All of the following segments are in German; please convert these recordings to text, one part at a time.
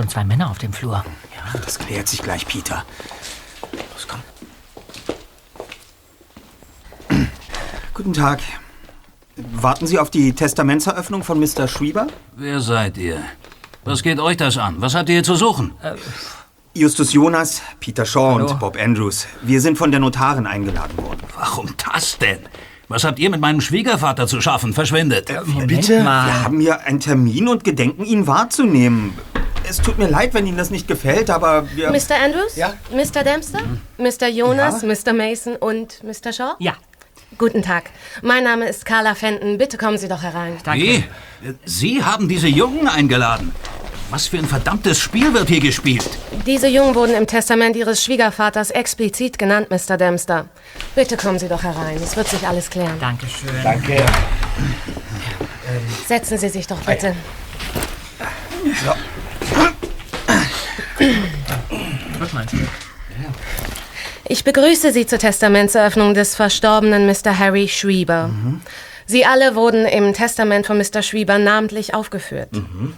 schon zwei Männer auf dem Flur. Ja, das klärt sich gleich, Peter. Los, komm. Guten Tag. Warten Sie auf die Testamentseröffnung von Mr. Schreiber? Wer seid ihr? Was geht euch das an? Was habt ihr hier zu suchen? Äh, Justus Jonas, Peter Shaw Hallo. und Bob Andrews. Wir sind von der Notarin eingeladen worden. Warum das denn? Was habt ihr mit meinem Schwiegervater zu schaffen? Verschwindet. Äh, bitte? Mal. Wir haben hier einen Termin und gedenken, ihn wahrzunehmen. Es tut mir leid, wenn Ihnen das nicht gefällt, aber wir... Mr. Andrews? Ja? Mr. Dempster? Mhm. Mr. Jonas, ja? Mr. Mason und Mr. Shaw? Ja. Guten Tag. Mein Name ist Carla Fenton. Bitte kommen Sie doch herein. Danke. Wie? Sie haben diese Jungen eingeladen. Was für ein verdammtes Spiel wird hier gespielt? Diese Jungen wurden im Testament Ihres Schwiegervaters explizit genannt, Mr. Dempster. Bitte kommen Sie doch herein. Es wird sich alles klären. Dankeschön. Danke. Setzen Sie sich doch bitte. So. Was meinst du? Ich begrüße Sie zur Testamentseröffnung des verstorbenen Mr. Harry Schreiber. Mhm. Sie alle wurden im Testament von Mr. Schreiber namentlich aufgeführt. Mhm.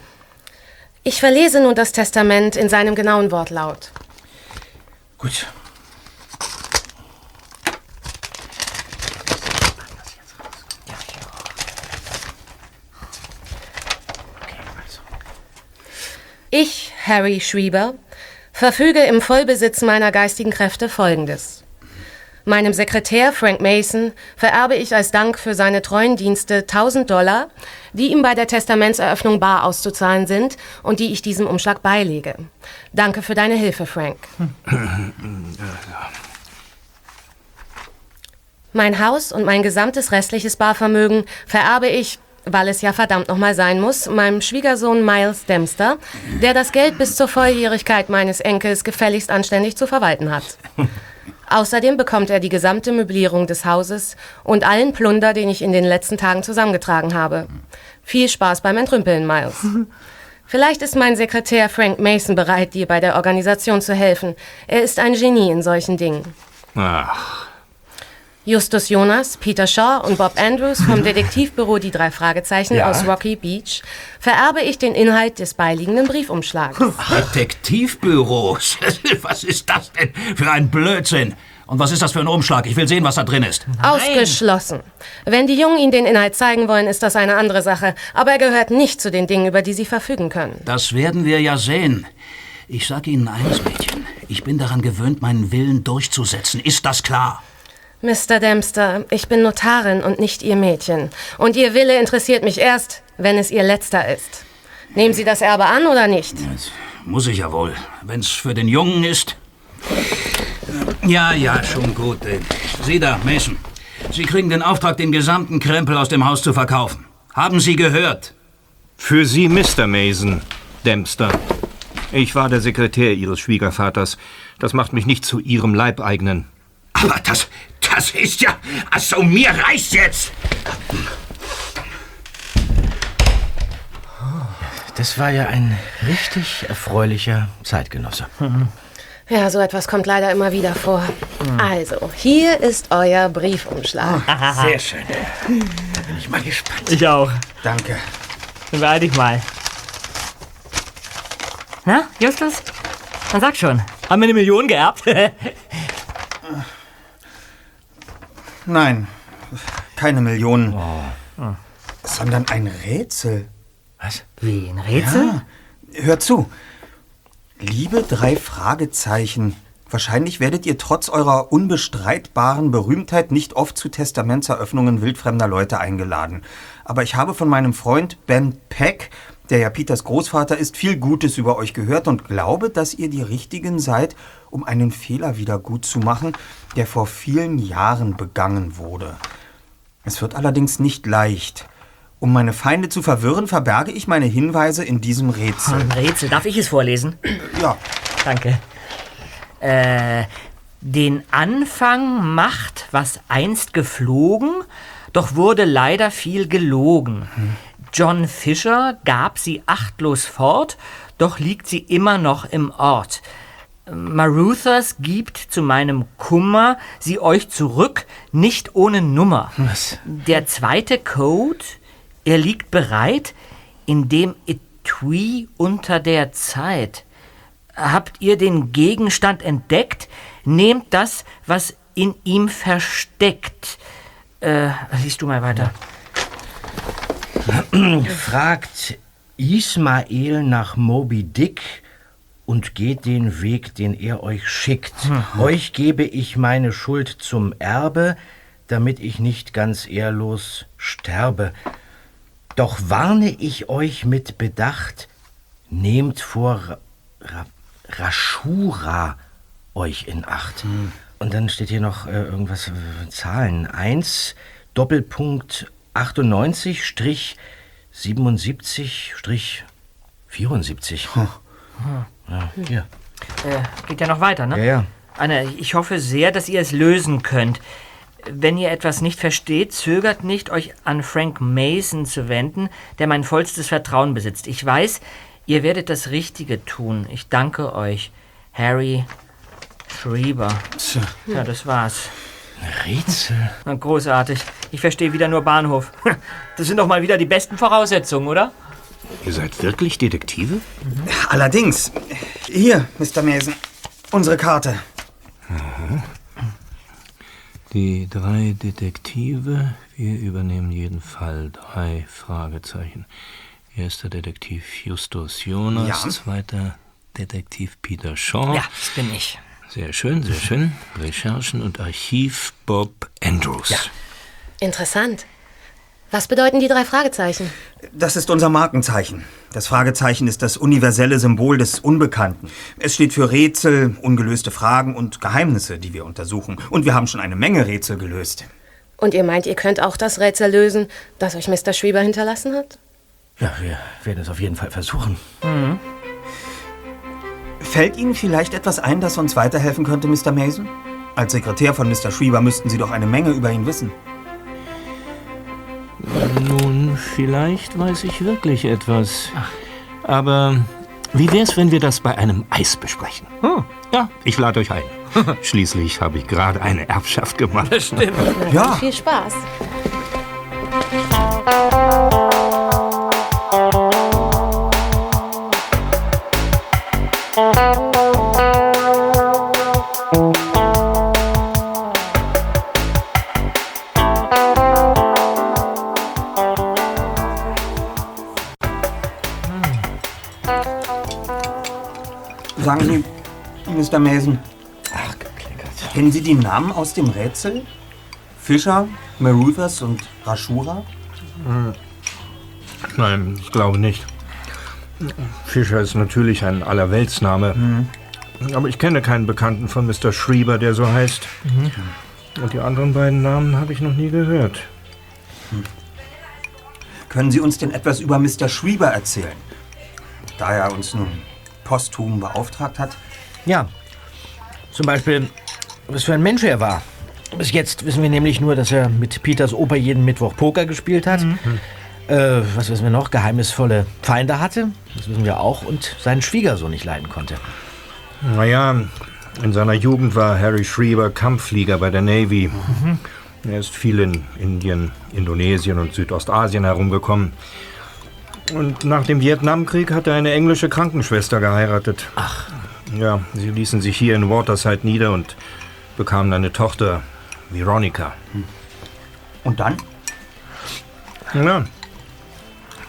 Ich verlese nun das Testament in seinem genauen Wortlaut. Gut. Ich, Harry Schreiber, verfüge im Vollbesitz meiner geistigen Kräfte Folgendes. Meinem Sekretär Frank Mason vererbe ich als Dank für seine treuen Dienste 1000 Dollar, die ihm bei der Testamentseröffnung bar auszuzahlen sind und die ich diesem Umschlag beilege. Danke für deine Hilfe, Frank. Mein Haus und mein gesamtes restliches Barvermögen vererbe ich weil es ja verdammt nochmal sein muss, meinem Schwiegersohn Miles Dempster, der das Geld bis zur Volljährigkeit meines Enkels gefälligst anständig zu verwalten hat. Außerdem bekommt er die gesamte Möblierung des Hauses und allen Plunder, den ich in den letzten Tagen zusammengetragen habe. Viel Spaß beim Entrümpeln, Miles. Vielleicht ist mein Sekretär Frank Mason bereit, dir bei der Organisation zu helfen. Er ist ein Genie in solchen Dingen. Ach, Justus Jonas, Peter Shaw und Bob Andrews vom Detektivbüro Die drei Fragezeichen ja? aus Rocky Beach vererbe ich den Inhalt des beiliegenden Briefumschlags. Detektivbüros? Was ist das denn für ein Blödsinn? Und was ist das für ein Umschlag? Ich will sehen, was da drin ist. Nein. Ausgeschlossen. Wenn die Jungen Ihnen den Inhalt zeigen wollen, ist das eine andere Sache. Aber er gehört nicht zu den Dingen, über die Sie verfügen können. Das werden wir ja sehen. Ich sage Ihnen eines, Mädchen. Ich bin daran gewöhnt, meinen Willen durchzusetzen. Ist das klar? Mr. Dempster, ich bin Notarin und nicht Ihr Mädchen. Und Ihr Wille interessiert mich erst, wenn es Ihr letzter ist. Nehmen Sie das Erbe an oder nicht? Das muss ich ja wohl. Wenn's für den Jungen ist. Ja, ja, schon gut. Sie da, Mason. Sie kriegen den Auftrag, den gesamten Krempel aus dem Haus zu verkaufen. Haben Sie gehört? Für Sie, Mr. Mason, Dempster. Ich war der Sekretär Ihres Schwiegervaters. Das macht mich nicht zu Ihrem Leibeigenen. Aber das, das ist ja... Also, mir reicht jetzt! Das war ja ein richtig erfreulicher Zeitgenosse. Ja, so etwas kommt leider immer wieder vor. Also, hier ist euer Briefumschlag. Sehr schön. Da bin ich mal gespannt. Ich auch. Danke. Dann beeil dich mal. Na, Justus? Dann sag schon. Haben wir eine Million geerbt? Nein, keine Millionen. Oh. Sondern ein Rätsel. Was? Wie, ein Rätsel? Ja. Hört zu. Liebe drei Fragezeichen. Wahrscheinlich werdet ihr trotz eurer unbestreitbaren Berühmtheit nicht oft zu Testamentseröffnungen wildfremder Leute eingeladen. Aber ich habe von meinem Freund Ben Peck, der ja Peters Großvater ist, viel Gutes über euch gehört und glaube, dass ihr die Richtigen seid, um einen Fehler wieder gut zu machen, der vor vielen Jahren begangen wurde. Es wird allerdings nicht leicht. Um meine Feinde zu verwirren, verberge ich meine Hinweise in diesem Rätsel. Ein Rätsel. Darf ich es vorlesen? Ja. Danke. Äh, den Anfang macht, was einst geflogen, doch wurde leider viel gelogen. Hm. John Fisher gab sie achtlos fort, doch liegt sie immer noch im Ort. Maruthas gibt zu meinem Kummer sie euch zurück, nicht ohne Nummer. Was? Der zweite Code, er liegt bereit, in dem Etui unter der Zeit. Habt ihr den Gegenstand entdeckt? Nehmt das, was in ihm versteckt. Äh, liest du mal weiter. Fragt Ismael nach Moby Dick und geht den Weg, den er euch schickt. Euch gebe ich meine Schuld zum Erbe, damit ich nicht ganz ehrlos sterbe. Doch warne ich euch mit Bedacht, nehmt vor Ra Ra Rashura euch in Acht. Und dann steht hier noch äh, irgendwas, äh, Zahlen. 1, Doppelpunkt 98, Strich 77, Strich 74. Ja, hier. Äh, geht ja noch weiter, ne? Ja, ja. Anne, ich hoffe sehr, dass ihr es lösen könnt. Wenn ihr etwas nicht versteht, zögert nicht, euch an Frank Mason zu wenden, der mein vollstes Vertrauen besitzt. Ich weiß, ihr werdet das Richtige tun. Ich danke euch. Harry Schrieber. Ja, das war's. Rätsel. Na, großartig. Ich verstehe wieder nur Bahnhof. Das sind doch mal wieder die besten Voraussetzungen, oder? Ihr seid wirklich Detektive? Allerdings. Hier, Mr. Mason. Unsere Karte. Die drei Detektive, wir übernehmen jeden Fall drei Fragezeichen. Erster Detektiv Justus Jonas, Ja. zweiter Detektiv Peter Shaw. Ja, das bin ich. Sehr schön, sehr schön. Recherchen und Archiv Bob Andrews. Interessant. Was bedeuten die drei Fragezeichen? Das ist unser Markenzeichen. Das Fragezeichen ist das universelle Symbol des Unbekannten. Es steht für Rätsel, ungelöste Fragen und Geheimnisse, die wir untersuchen. Und wir haben schon eine Menge Rätsel gelöst. Und ihr meint, ihr könnt auch das Rätsel lösen, das euch Mr. Schieber hinterlassen hat? Ja, wir werden es auf jeden Fall versuchen. Fällt Ihnen vielleicht etwas ein, das uns weiterhelfen könnte, Mr. Mason? Als Sekretär von Mr. Schrieber müssten Sie doch eine Menge über ihn wissen. Nun, vielleicht weiß ich wirklich etwas. Aber wie wär's, wenn wir das bei einem Eis besprechen? Hm, ja, ich lade euch ein. Schließlich habe ich gerade eine Erbschaft gemacht. Na, Ja. dann Viel Spaß. Mr. Mason, Ach, geklickert. kennen Sie die Namen aus dem Rätsel? Fischer, Maruthers und Rashura? Nein, ich glaube nicht. Fischer ist natürlich ein Allerweltsname. Aber ich kenne keinen Bekannten von Mr. Schrieber, der so heißt. Und die anderen beiden Namen habe ich noch nie gehört. Können Sie uns denn etwas über Mr. Schrieber erzählen? Da er uns nun posthum beauftragt hat. Ja, zum Beispiel, was für ein Mensch er war. Bis jetzt wissen wir nämlich nur, dass er mit Peters Opa jeden Mittwoch Poker gespielt hat. Äh, was wissen wir noch? Geheimnisvolle Feinde hatte. Das wissen wir auch. Und seinen Schwiegersohn nicht leiden konnte. Naja, in seiner Jugend war Harry Schrieber Kampfflieger bei der Navy. Er ist viel in Indien, Indonesien und Südostasien herumgekommen. Und nach dem Vietnamkrieg hat er eine englische Krankenschwester geheiratet. Ach. Ja, sie ließen sich hier in Waterside nieder und bekamen eine Tochter, Veronica. Und dann? Ja.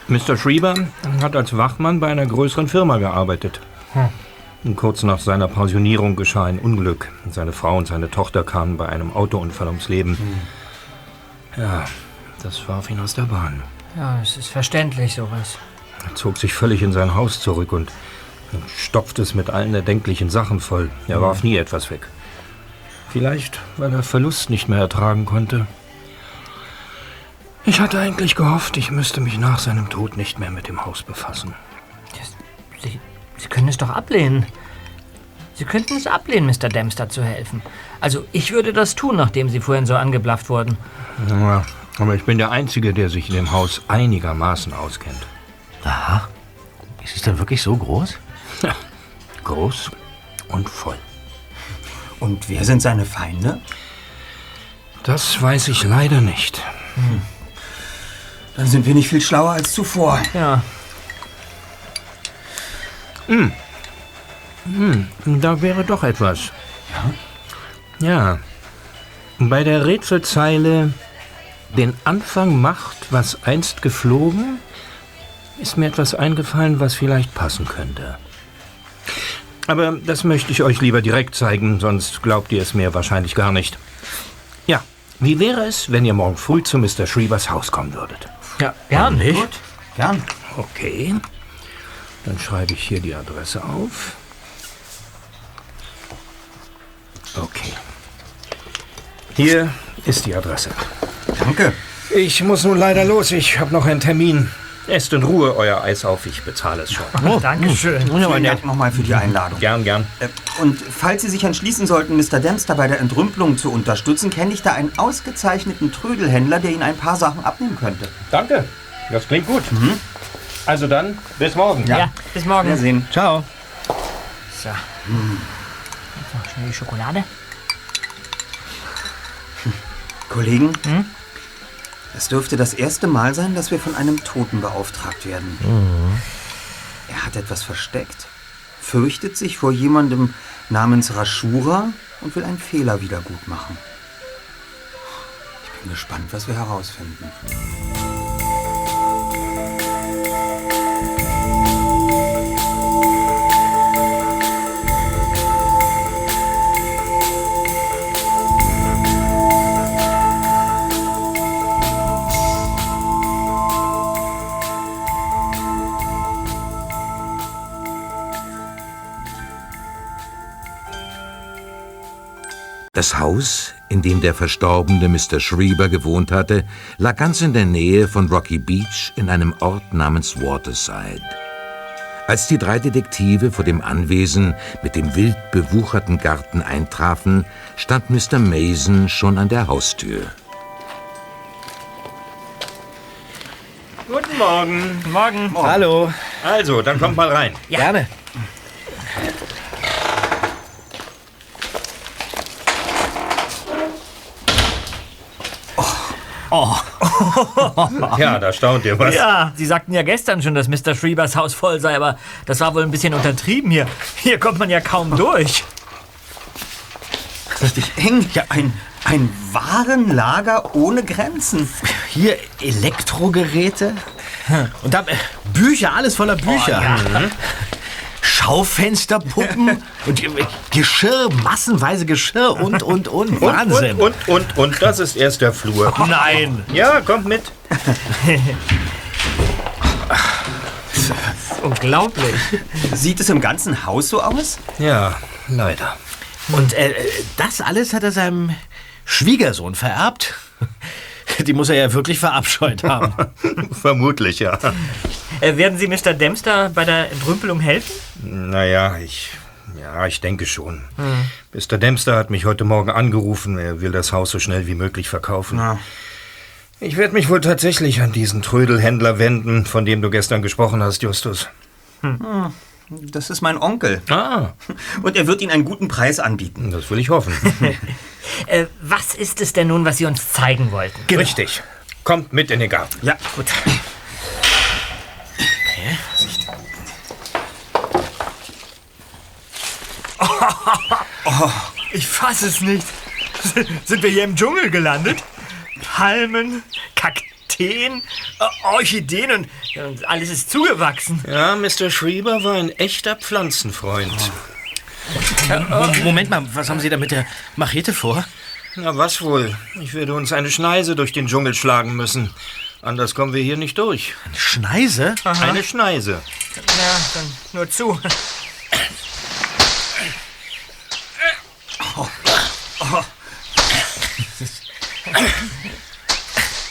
Mr. Schrieber hat als Wachmann bei einer größeren Firma gearbeitet. Und Kurz nach seiner Pensionierung geschah ein Unglück. Seine Frau und seine Tochter kamen bei einem Autounfall ums Leben. Ja, das warf ihn aus der Bahn. Ja, es ist verständlich, sowas. Er zog sich völlig in sein Haus zurück und stopfte es mit allen erdenklichen Sachen voll. Er warf nie etwas weg. Vielleicht, weil er Verlust nicht mehr ertragen konnte. Ich hatte eigentlich gehofft, ich müsste mich nach seinem Tod nicht mehr mit dem Haus befassen. Sie, Sie können es doch ablehnen. Sie könnten es ablehnen, Mr. Dempster zu helfen. Also, ich würde das tun, nachdem Sie vorhin so angeblafft wurden. Ja, aber ich bin der Einzige, der sich in dem Haus einigermaßen auskennt. Aha. Ist es denn wirklich so groß? Groß und voll. Und wer sind seine Feinde? Das weiß ich leider nicht. Dann sind wir nicht viel schlauer als zuvor. Ja, Hm. Hm, da wäre doch etwas. Ja? Ja. Bei der Rätselzeile den Anfang macht, was einst geflogen, ist mir etwas eingefallen, was vielleicht passen könnte. Aber das möchte ich euch lieber direkt zeigen, sonst glaubt ihr es mir wahrscheinlich gar nicht. Ja, wie wäre es, wenn ihr morgen früh zu Mr. Shreevers Haus kommen würdet? Ja, gern. Nicht? Gut, gern. Okay. Dann schreibe ich hier die Adresse auf. Okay. Hier ist die Adresse. Danke. Ich muss nun leider los. Ich habe noch einen Termin. Esst in Ruhe euer Eis auf. Ich bezahle es schon. Dankeschön. Vielen Dank nochmal für die Einladung. Gern, gern. Äh, Und falls Sie sich entschließen sollten, Mr. Dempster bei der Entrümpelung zu unterstützen, kenne ich da einen ausgezeichneten Trödelhändler, der Ihnen ein paar Sachen abnehmen könnte. Danke. Das klingt gut. Also dann, bis morgen. Ja, bis morgen. Wiedersehen. Ciao. So. Jetzt noch schnell die Schokolade. Kollegen, es dürfte das erste Mal sein, dass wir von einem Toten beauftragt werden. Er hat etwas versteckt, fürchtet sich vor jemandem namens Rashura und will einen Fehler wiedergutmachen. Ich bin gespannt, was wir herausfinden. Das Haus, in dem der verstorbene Mr. Schreiber gewohnt hatte, lag ganz in der Nähe von Rocky Beach in einem Ort namens Waterside. Als die drei Detektive vor dem Anwesen mit dem wild bewucherten Garten eintrafen, stand Mr. Mason schon an der Haustür. Guten Morgen. Morgen. Hallo. Also, dann kommt mal rein. Gerne. Ja, da staunt ihr was. Ja, Sie sagten ja gestern schon, dass Mr. Shreebers Haus voll sei, aber das war wohl ein bisschen untertrieben hier. Hier kommt man ja kaum durch. Richtig eng. Ja, ein, ein Warenlager ohne Grenzen. Hier Elektrogeräte und dann äh, Bücher, alles voller Bücher. Mhm. Schaufensterpuppen und äh, Geschirr, massenweise Geschirr und, und, und. Wahnsinn. Und, und, und, und, das ist erst der Flur. Nein. Ja, kommt mit. Unglaublich. Sieht es im ganzen Haus so aus? Ja, leider. Und äh, das alles hat er seinem Schwiegersohn vererbt. Die muss er ja wirklich verabscheut haben. Vermutlich, ja. Äh, werden Sie Mr. Dempster bei der Entrümpelung helfen? Naja, ich. Ja, ich denke schon. Mr. Dempster hat mich heute Morgen angerufen. Er will das Haus so schnell wie möglich verkaufen. Na, Ich werde mich wohl tatsächlich an diesen Trödelhändler wenden, von dem du gestern gesprochen hast, Justus. das ist mein Onkel. Ah, Und er wird Ihnen einen guten Preis anbieten. das will ich hoffen. Äh, was ist es denn nun, was Sie uns zeigen wollten? Richtig. Kommt mit in den Garten. Ja, gut. Ich fasse es nicht. Sind wir hier im Dschungel gelandet? Palmen, Kakteen, äh, Orchideen und, und alles ist zugewachsen. Ja, Mr. Schrieber war ein echter Pflanzenfreund. Moment mal, was haben Sie da mit der Machete vor? Na, was wohl? Ich werde uns eine Schneise durch den Dschungel schlagen müssen. Anders kommen wir hier nicht durch. Schneise? Eine Schneise. Na, dann nur zu.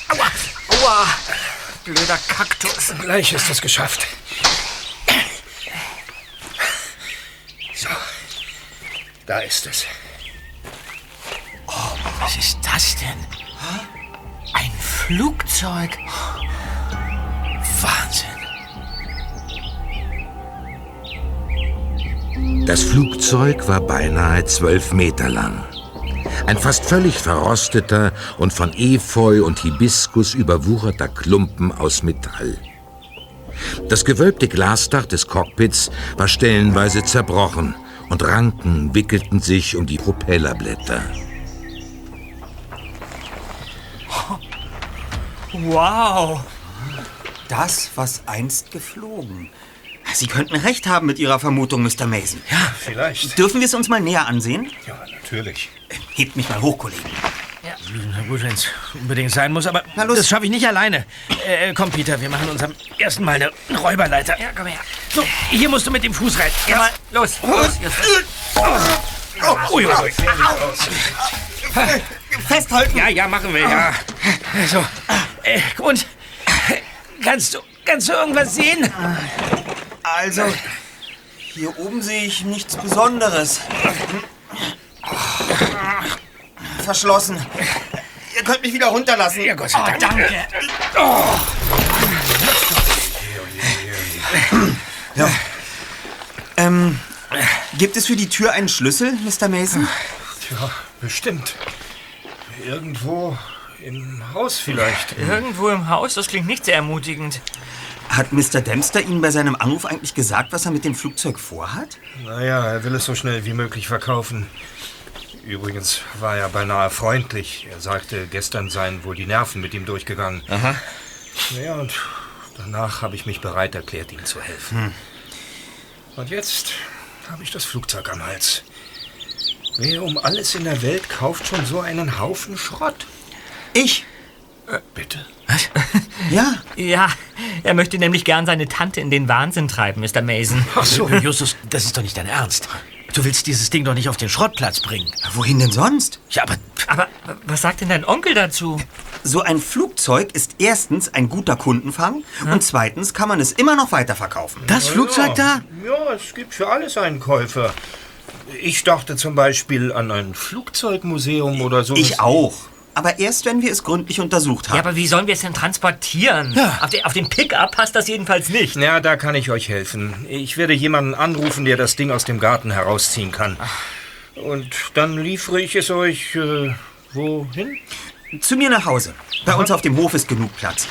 Aua, aua, blöder Kaktus. Gleich ist es geschafft. So. Da ist es. Was ist das denn? Flugzeug. Wahnsinn. Das Flugzeug war beinahe zwölf Meter lang. Ein fast völlig verrosteter und von Efeu und Hibiskus überwucherter Klumpen aus Metall. Das gewölbte Glasdach des Cockpits war stellenweise zerbrochen und Ranken wickelten sich um die Propellerblätter. Wow. Das, was einst geflogen. Sie könnten recht haben mit Ihrer Vermutung, Mr. Mason. Ja, vielleicht. Dürfen wir es uns mal näher ansehen? Ja, natürlich. Hebt mich mal hoch, Kollegen. Na gut, wenn es unbedingt sein muss, aber Na los. das schaffe ich nicht alleine. Äh, komm, Peter, wir machen uns am ersten Mal eine Räuberleiter. Ja, komm her. So, hier musst du mit dem Fuß rein. Ja, mal, los. los. Justus. Ui, ui, ui. Festhalten! Ja, ja, machen wir, ja. So, äh, und kannst du, kannst du irgendwas sehen? Also, hier oben sehe ich nichts Besonderes. Verschlossen. Ihr könnt mich wieder runterlassen. Ja, Gott sei Dank. Danke. Ähm, gibt es für die Tür einen Schlüssel, Mr. Mason? Tja, bestimmt. Irgendwo im Haus vielleicht. Irgendwo im Haus? Das klingt nicht sehr ermutigend. Hat Mr. Dempster Ihnen bei seinem Anruf eigentlich gesagt, was er mit dem Flugzeug vorhat? Naja, er will es so schnell wie möglich verkaufen. Übrigens war er beinahe freundlich. Er sagte, gestern seien wohl die Nerven mit ihm durchgegangen. Aha. Naja, und danach habe ich mich bereit erklärt, ihm zu helfen. Und jetzt habe ich das Flugzeug am Hals. Wer um alles in der Welt kauft schon so einen Haufen Schrott? Ich? Bitte? Ja. Ja, er möchte nämlich gern seine Tante in den Wahnsinn treiben, Mr. Mason. Ach so, Justus, das ist doch nicht dein Ernst. Du willst dieses Ding doch nicht auf den Schrottplatz bringen. Wohin denn sonst? Ja, aber Aber was sagt denn dein Onkel dazu? So ein Flugzeug ist erstens ein guter Kundenfang und zweitens kann man es immer noch weiterverkaufen. das Flugzeug da? Ja, es gibt für alles einen Käufer. Ich dachte zum Beispiel an ein Flugzeugmuseum oder so. Ich auch. Aber erst, wenn wir es gründlich untersucht haben. Ja, aber wie sollen wir es denn transportieren? Ja. Auf, den, auf den Pickup passt das jedenfalls nicht. Ja, da kann ich euch helfen. Ich werde jemanden anrufen, der das Ding aus dem Garten herausziehen kann. Und dann liefere ich es euch äh, wohin? Zu mir nach Hause. Bei uns auf dem Hof ist genug Platz.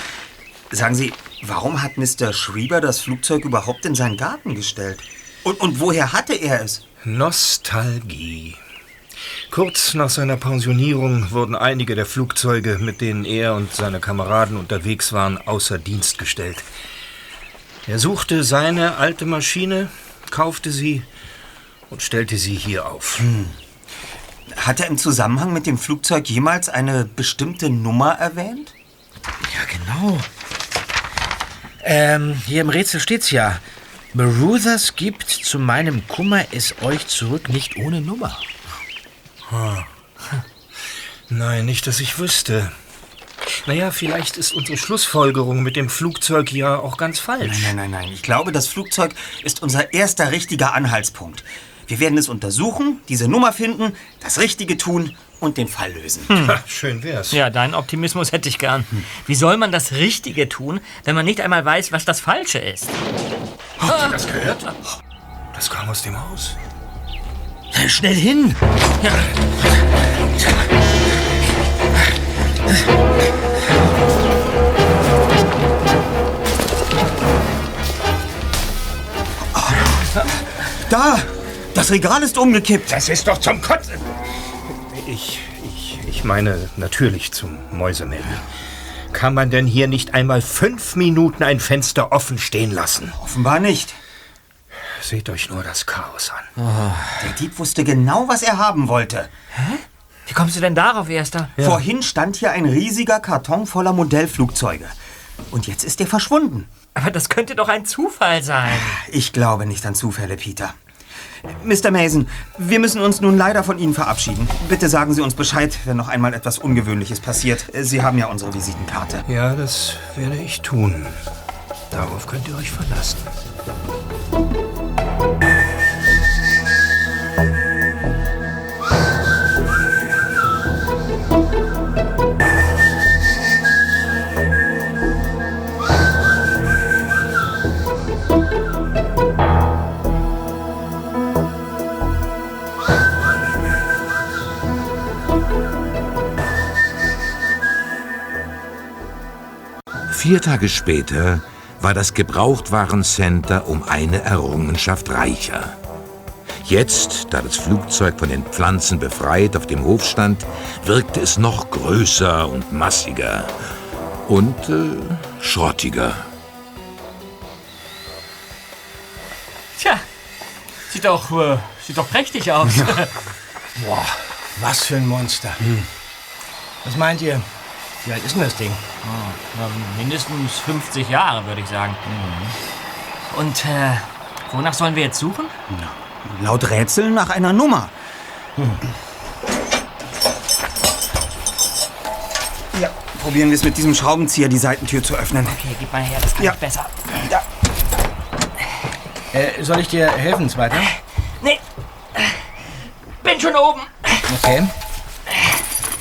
Sagen Sie, warum hat Mr. Schrieber das Flugzeug überhaupt in seinen Garten gestellt? Und, und woher hatte er es? Nostalgie. Kurz nach seiner Pensionierung wurden einige der Flugzeuge, mit denen er und seine Kameraden unterwegs waren, außer Dienst gestellt. Er suchte seine alte Maschine, kaufte sie und stellte sie hier auf. Hat er im Zusammenhang mit dem Flugzeug jemals eine bestimmte Nummer erwähnt? Ja, genau. Ähm, hier im Rätsel steht's ja. Maruthers gibt zu meinem Kummer es euch zurück nicht ohne Nummer. Nein, nicht, dass ich wüsste. Naja, vielleicht ist unsere Schlussfolgerung mit dem Flugzeug ja auch ganz falsch. Nein, nein, nein. Ich glaube, das Flugzeug ist unser erster richtiger Anhaltspunkt. Wir werden es untersuchen, diese Nummer finden, das Richtige tun und den Fall lösen. Ha, schön wär's. Ja, deinen Optimismus hätte ich gern. Wie soll man das Richtige tun, wenn man nicht einmal weiß, was das Falsche ist? Das gehört? Das kam aus dem Haus. Schnell hin! Da! Das Regal ist umgekippt. Das ist doch zum Kotzen. Ich, ich, ich meine natürlich zum Mäusemelden. Kann man denn hier nicht einmal fünf Minuten ein Fenster offen stehen lassen? Offenbar nicht. Seht euch nur das Chaos an. Der Dieb wusste genau, was er haben wollte. Wie kommst du denn darauf, Erster? Vorhin stand hier ein riesiger Karton voller Modellflugzeuge. Und jetzt ist er verschwunden. Aber das könnte doch ein Zufall sein. Ich glaube nicht an Zufälle, Peter. Mr. Mason, wir müssen uns nun leider von Ihnen verabschieden. Bitte sagen Sie uns Bescheid, wenn noch einmal etwas Ungewöhnliches passiert. Sie haben ja unsere Visitenkarte. Ja, das werde ich tun. Darauf könnt ihr euch verlassen. Vier Tage später war das Gebrauchtwarencenter um eine Errungenschaft reicher. Jetzt, da das Flugzeug von den Pflanzen befreit auf dem Hof stand, wirkte es noch größer und massiger und äh, schrottiger. Tja, sieht doch, äh, sieht doch prächtig aus. Boah, was für ein Monster. Was meint ihr? Wie alt ist denn das Ding? Na, mindestens 50 Jahre, würde ich sagen. Und äh, wonach sollen wir jetzt suchen? Laut Rätsel nach einer Nummer. Ja, probieren wir es mit diesem Schraubenzieher, die Seitentür zu öffnen. Okay, gib mal her, das kann Ja. ich besser. Äh, soll ich dir helfen, Zweiter? Nee, bin schon oben. Okay.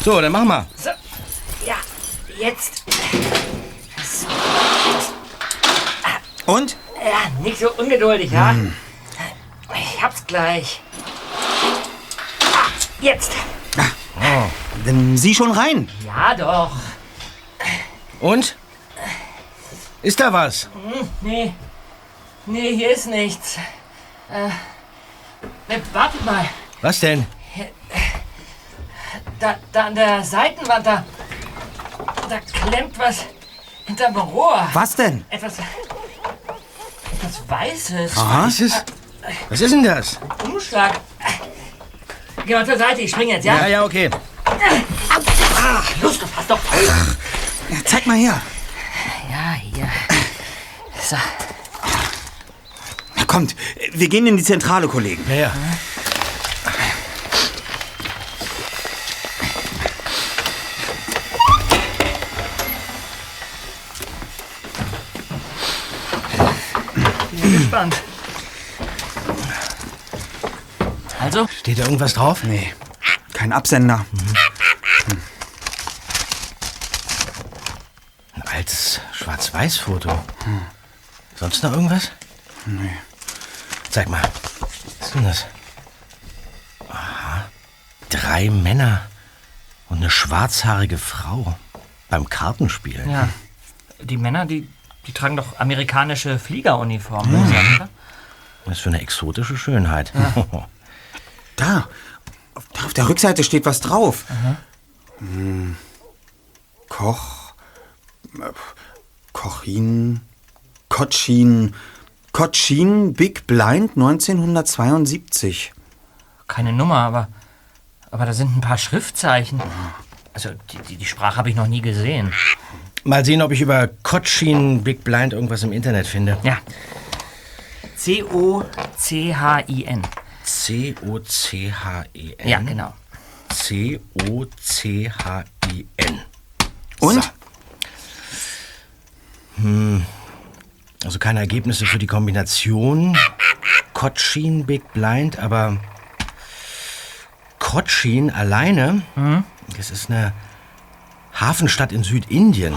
So, dann mach mal. So, jetzt. Und? Ja, nicht so ungeduldig, ja? Ich hab's gleich. Ah, jetzt. Denn sieh schon rein. Ja, doch. Und? Ist da was? Nee. Nee, hier ist nichts. Äh, ne, wartet mal. Was denn? Da, da an der Seitenwand, da, da klemmt was hinterm Rohr. Was denn? Etwas, etwas Weißes. Was ist? Was ist denn das? Umschlag. Geh mal zur Seite, ich spring jetzt, ja? Ja, ja, okay. Los, du passt doch. Zeig mal her. Ja, hier. So. Na, Kommt, wir gehen in die Zentrale, Kollegen. Ja, ja. Bin gespannt. Also, Steht da irgendwas drauf? Nee, kein Absender. Ein altes Schwarz-Weiß-Foto. Sonst noch irgendwas? Nee. Zeig mal. Was ist denn das? Aha. Drei Männer und eine schwarzhaarige Frau beim Kartenspielen. ja. Die Männer, die, die tragen doch amerikanische Fliegeruniformen. ich sagen, oder? Was für eine exotische Schönheit. Da, auf, da auf der Rückseite steht was drauf. Hm. Koch, Kochin, Kotschin, Kotschin Big Blind 1972. Keine Nummer, aber, aber da sind ein paar Schriftzeichen. Also, die, die, die Sprache habe ich noch nie gesehen. Mal sehen, ob ich über Kotschin Big Blind irgendwas im Internet finde. Ja. C-O-C-H-I-N. C-O-C-H-E-N. Ja, genau. C-O-C-H-I-N. Und? So. Hm. Also keine Ergebnisse für die Kombination Cochin Big Blind, aber Cochin alleine, das ist eine Hafenstadt in Südindien.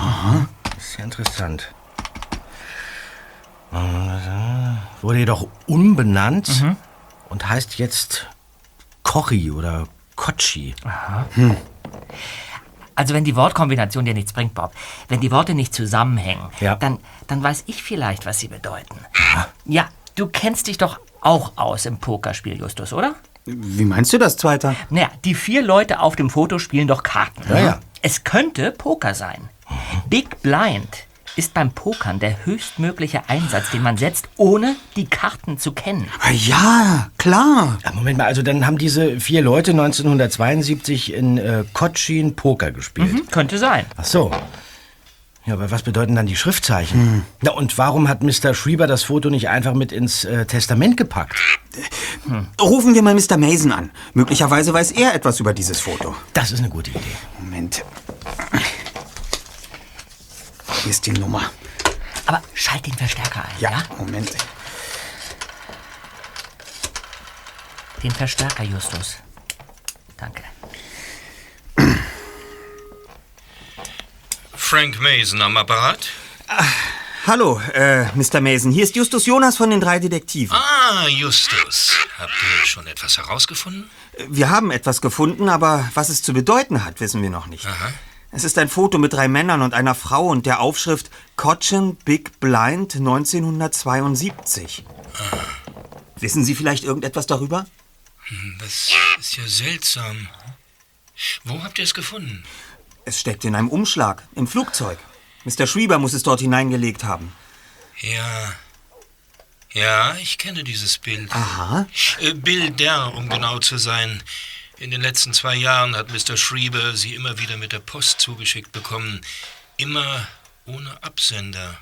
Das ist ja interessant. Äh, Wurde jedoch umbenannt und heißt jetzt Kochi oder Kochi. Also wenn die Wortkombination dir nichts bringt, Bob, wenn die Worte nicht zusammenhängen, Ja. dann, dann weiß ich vielleicht, was sie bedeuten. Ja, du kennst dich doch auch aus im Pokerspiel, Justus, oder? Wie meinst du das, Zweiter? Naja, die vier Leute auf dem Foto spielen doch Karten. Ja, ja. Es könnte Poker sein. Big Blind ist beim Pokern der höchstmögliche Einsatz, den man setzt, ohne die Karten zu kennen. Ah, Ja, klar. Ja, Moment mal, also dann haben diese vier Leute 1972 in äh, Cochin Poker gespielt. Könnte sein. Ach so. Ja, aber was bedeuten dann die Schriftzeichen? Na, und warum hat Mr. Schreiber das Foto nicht einfach mit ins äh, Testament gepackt? Rufen wir mal Mr. Mason an. Möglicherweise weiß er etwas über dieses Foto. Das ist eine gute Idee. Moment. Hier ist die Nummer. Aber schalt den Verstärker ein, ja? Ja, Moment. Den Verstärker, Justus. Danke. Frank Mason am Apparat? Hallo, äh, Mr. Mason. Hier ist Justus Jonas von den drei Detektiven. Ah, Justus. Habt ihr schon etwas herausgefunden? Wir haben etwas gefunden, aber was es zu bedeuten hat, wissen wir noch nicht. Aha. Es ist ein Foto mit drei Männern und einer Frau und der Aufschrift Cochin Big Blind 1972. Wissen Sie vielleicht irgendetwas darüber? Das ist ja seltsam. Wo habt ihr es gefunden? Es steckt in einem Umschlag, im Flugzeug. Mr. Schreiber muss es dort hineingelegt haben. Ja. Ja, ich kenne dieses Bild. Aha. Äh, Bilder, um genau zu sein. In den letzten zwei Jahren hat Mr. Schreiber sie immer wieder mit der Post zugeschickt bekommen. Immer ohne Absender.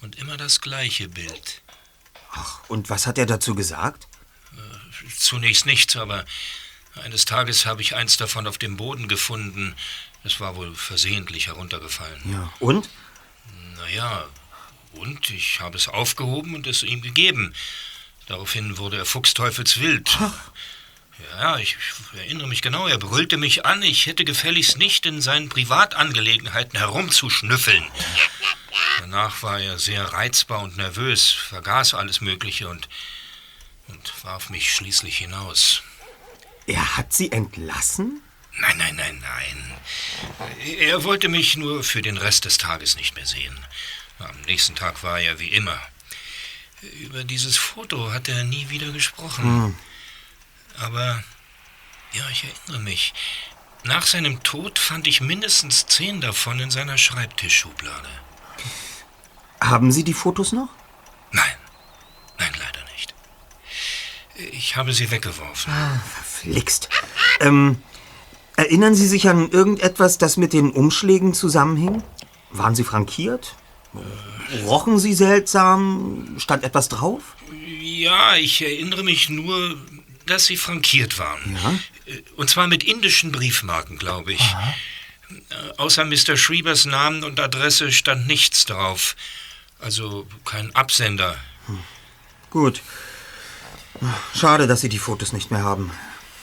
Und immer das gleiche Bild. Ach, und was hat er dazu gesagt? Zunächst nichts, aber eines Tages habe ich eins davon auf dem Boden gefunden. Es war wohl versehentlich heruntergefallen. Ja. Und? Naja, und ich habe es aufgehoben und es ihm gegeben. Daraufhin wurde er fuchsteufelswild. Ja, ich erinnere mich genau, er brüllte mich an, ich hätte gefälligst nicht in seinen Privatangelegenheiten herumzuschnüffeln. Danach war er sehr reizbar und nervös, vergaß alles Mögliche und, und warf mich schließlich hinaus. Er hat Sie entlassen? Nein, nein, nein, nein. Er wollte mich nur für den Rest des Tages nicht mehr sehen. Am nächsten Tag war er wie immer. Über dieses Foto hat er nie wieder gesprochen. Aber, ja, ich erinnere mich. Nach seinem Tod fand ich mindestens zehn davon in seiner Schreibtischschublade. Haben Sie die Fotos noch? Nein, nein, leider nicht. Ich habe sie weggeworfen. Verflixt. Ähm, erinnern Sie sich an irgendetwas, das mit den Umschlägen zusammenhing? Waren sie frankiert? Rochen sie seltsam? Stand etwas drauf? Ja, ich erinnere mich nur, dass sie frankiert waren. Äh, Und zwar mit indischen Briefmarken, glaube ich. Äh, Außer Mr. Schriebers Namen und Adresse stand nichts drauf. Also kein Absender. Gut. Schade, dass Sie die Fotos nicht mehr haben.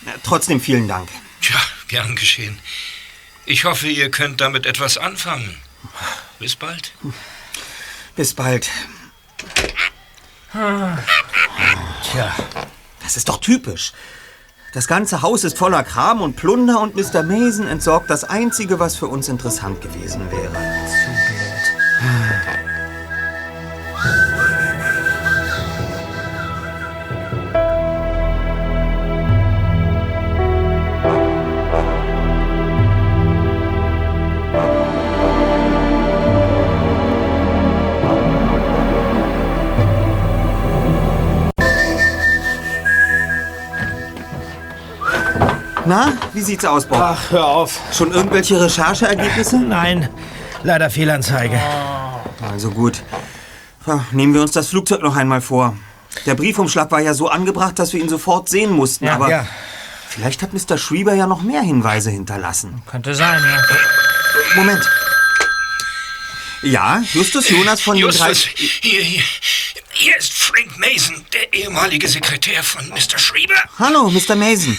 Äh, Trotzdem vielen Dank. Tja, gern geschehen. Ich hoffe, ihr könnt damit etwas anfangen. Bis bald. Bis bald. Tja, Das ist doch typisch. Das ganze Haus ist voller Kram und Plunder und Mr. Mason entsorgt das Einzige, was für uns interessant gewesen wäre. Na, wie sieht's aus, Bob? ach, hör auf. Schon irgendwelche Rechercheergebnisse? Nein, leider Fehlanzeige. Also gut. Ja, Nehmen wir uns das Flugzeug noch einmal vor. Der Briefumschlag war ja so angebracht, dass wir ihn sofort sehen mussten, aber ja. vielleicht hat Mr. Schreiber ja noch mehr Hinweise hinterlassen. Könnte sein, ja. Moment. Ja, Justus Jonas von den drei... Justus, hier, hier. Hier ist Frank Mason, der ehemalige Sekretär von Mr. Schreiber. Hallo, Mr. Mason.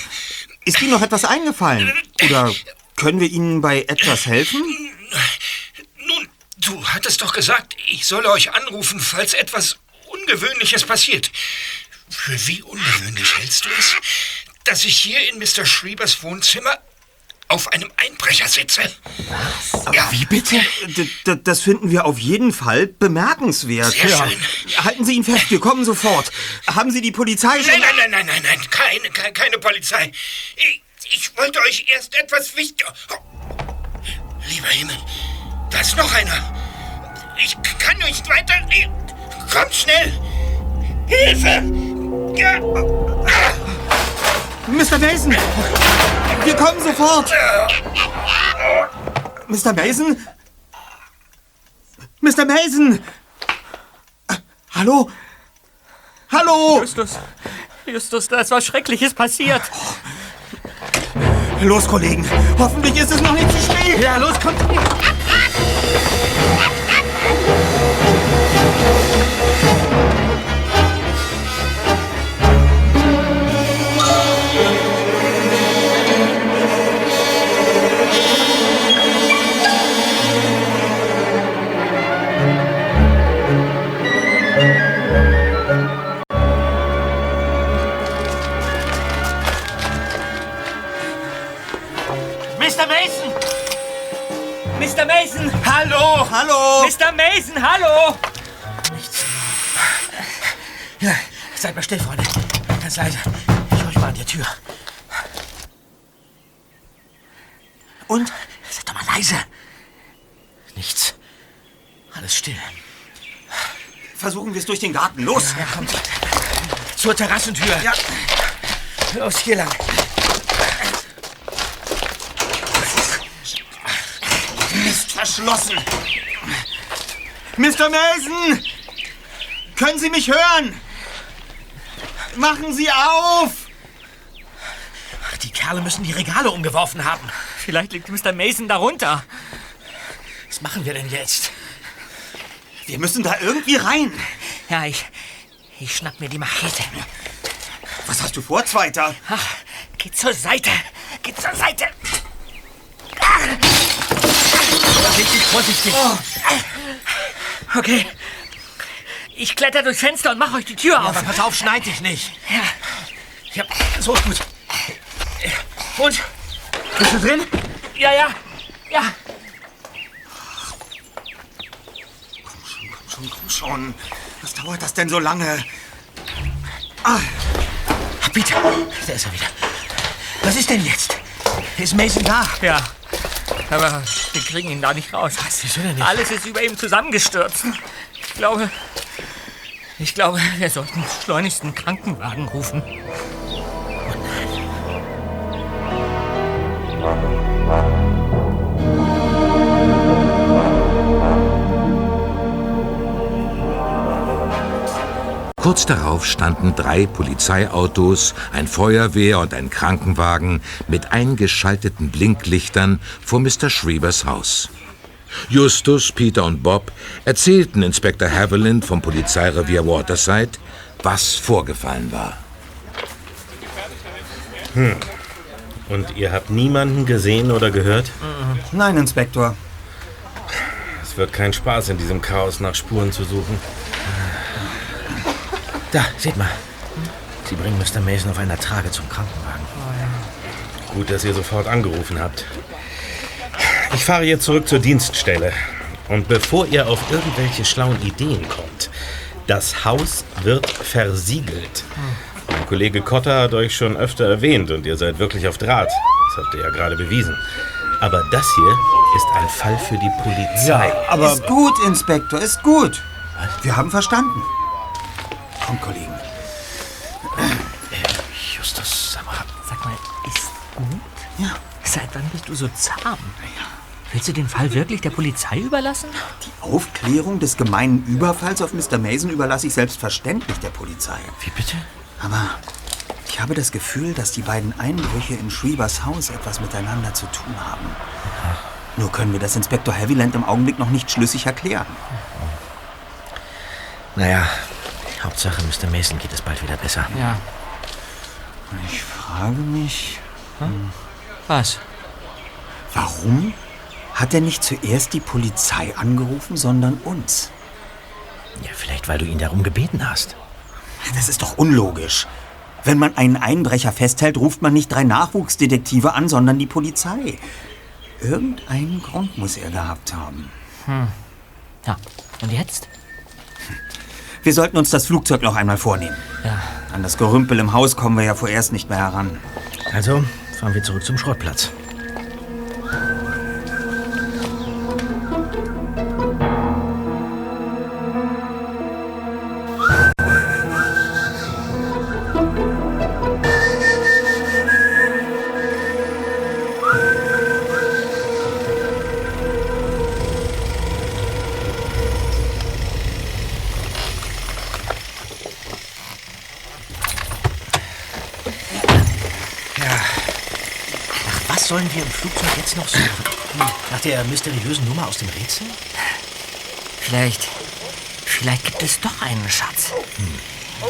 Ist Ihnen noch etwas eingefallen? Oder können wir Ihnen bei etwas helfen? Nun, du hattest doch gesagt, ich solle euch anrufen, falls etwas Ungewöhnliches passiert. Für wie ungewöhnlich hältst du es, dass ich hier in Mr. Schriebers Wohnzimmer auf einem Einbrecher sitze? Was? Ja, Wie bitte? D d- das finden wir auf jeden Fall bemerkenswert. Sehr schön. Halten Sie ihn fest, wir kommen sofort. Haben Sie die Polizei schon... Nein, nein, nein, nein, nein, nein, keine, keine, keine Polizei. Ich, ich wollte euch erst etwas wichtig... Oh. Lieber Himmel, da ist noch einer. Ich kann nicht weiter... Kommt schnell! Hilfe! Ja. Ah. Mr. Mason! Wir kommen sofort! Mr. Mason? Mr. Mason! Hallo? Hallo? Justus, Justus, da ist was Schreckliches passiert. Los, Kollegen. Hoffentlich ist es noch nicht zu spät. Ja, los, kommt. Mr. Mason! Mr. Mason! Hallo, hallo! Mr. Mason, hallo! Ja, seid mal still, Freunde. Ganz leise. Ich horch mal an der Tür. Und? Seid doch mal leise. Nichts. Alles still. Versuchen wir es durch den Garten. Los! Ja, kommt. Zur Terrassentür. Ja. Los, hier lang. Ist verschlossen. Mr. Mason! Können Sie mich hören? Machen Sie auf! Die Kerle müssen die Regale umgeworfen haben. Vielleicht liegt Mr. Mason darunter. Was machen wir denn jetzt? Wir müssen da irgendwie rein. Ja, ich, ich schnapp mir die Machete. Was hast du vor, Zweiter? Ach, geh zur Seite. Geh zur Seite. Vorsichtig, vorsichtig. Okay. Ich kletter durchs Fenster und mach euch die Tür auf. Aber pass auf, schneid dich nicht. Ja. Ja, so ist gut. Und? Bist du drin? Ja, ja. Ja. Schon, komm schon. Was dauert das denn so lange? Peter, da ist er wieder. Was ist denn jetzt? Ist Mason da? Ja. Aber wir kriegen ihn da nicht raus. Was, wieso denn nicht? Alles ist über ihm zusammengestürzt. Ich glaube. Ich glaube, wir sollten schleunigst einen Krankenwagen rufen. Kurz darauf standen drei Polizeiautos, ein Feuerwehr und ein Krankenwagen mit eingeschalteten Blinklichtern vor Mr. Schriebers Haus. Justus, Peter und Bob erzählten Inspektor Haviland vom Polizeirevier Waterside, was vorgefallen war. Und ihr habt niemanden gesehen oder gehört? Nein, Inspektor. Es wird kein Spaß, in diesem Chaos nach Spuren zu suchen. Da, seht mal. Sie bringen Mr. Mason auf einer Trage zum Krankenwagen. Gut, dass ihr sofort angerufen habt. Ich fahre jetzt zurück zur Dienststelle. Und bevor ihr auf irgendwelche schlauen Ideen kommt, das Haus wird versiegelt. Mein Kollege Cotter hat euch schon öfter erwähnt und ihr seid wirklich auf Draht. Das habt ihr ja gerade bewiesen. Aber das hier ist ein Fall für die Polizei. Aber ist gut, Inspektor, ist gut. Wir haben verstanden. Komm, Kollegen. Justus, sag mal. Sag mal, ist gut? Ja. Seit wann bist du so zahm? Willst du den Fall wirklich der Polizei überlassen? Die Aufklärung des gemeinen Überfalls auf Mr. Mason überlasse ich selbstverständlich der Polizei. Wie bitte? Aber ich habe das Gefühl, dass die beiden Einbrüche in Shreevers Haus etwas miteinander zu tun haben. Nur können wir das Inspektor Heavyland im Augenblick noch nicht schlüssig erklären. Naja, Hauptsache, Mr. Mason geht es bald wieder besser. Ja. Ich frage mich, Was? warum hat er nicht zuerst die Polizei angerufen, sondern uns? Ja, vielleicht, weil du ihn darum gebeten hast. Das ist doch unlogisch. Wenn man einen Einbrecher festhält, ruft man nicht drei Nachwuchsdetektive an, sondern die Polizei. Irgendeinen Grund muss er gehabt haben. Ja. Und jetzt? Wir sollten uns das Flugzeug noch einmal vornehmen. Ja. An das Gerümpel im Haus kommen wir ja vorerst nicht mehr heran. Also, fahren wir zurück zum Schrottplatz. Flugzeug jetzt noch suchen? Nach der mysteriösen Nummer aus dem Rätsel? Vielleicht. Vielleicht gibt es doch einen Schatz.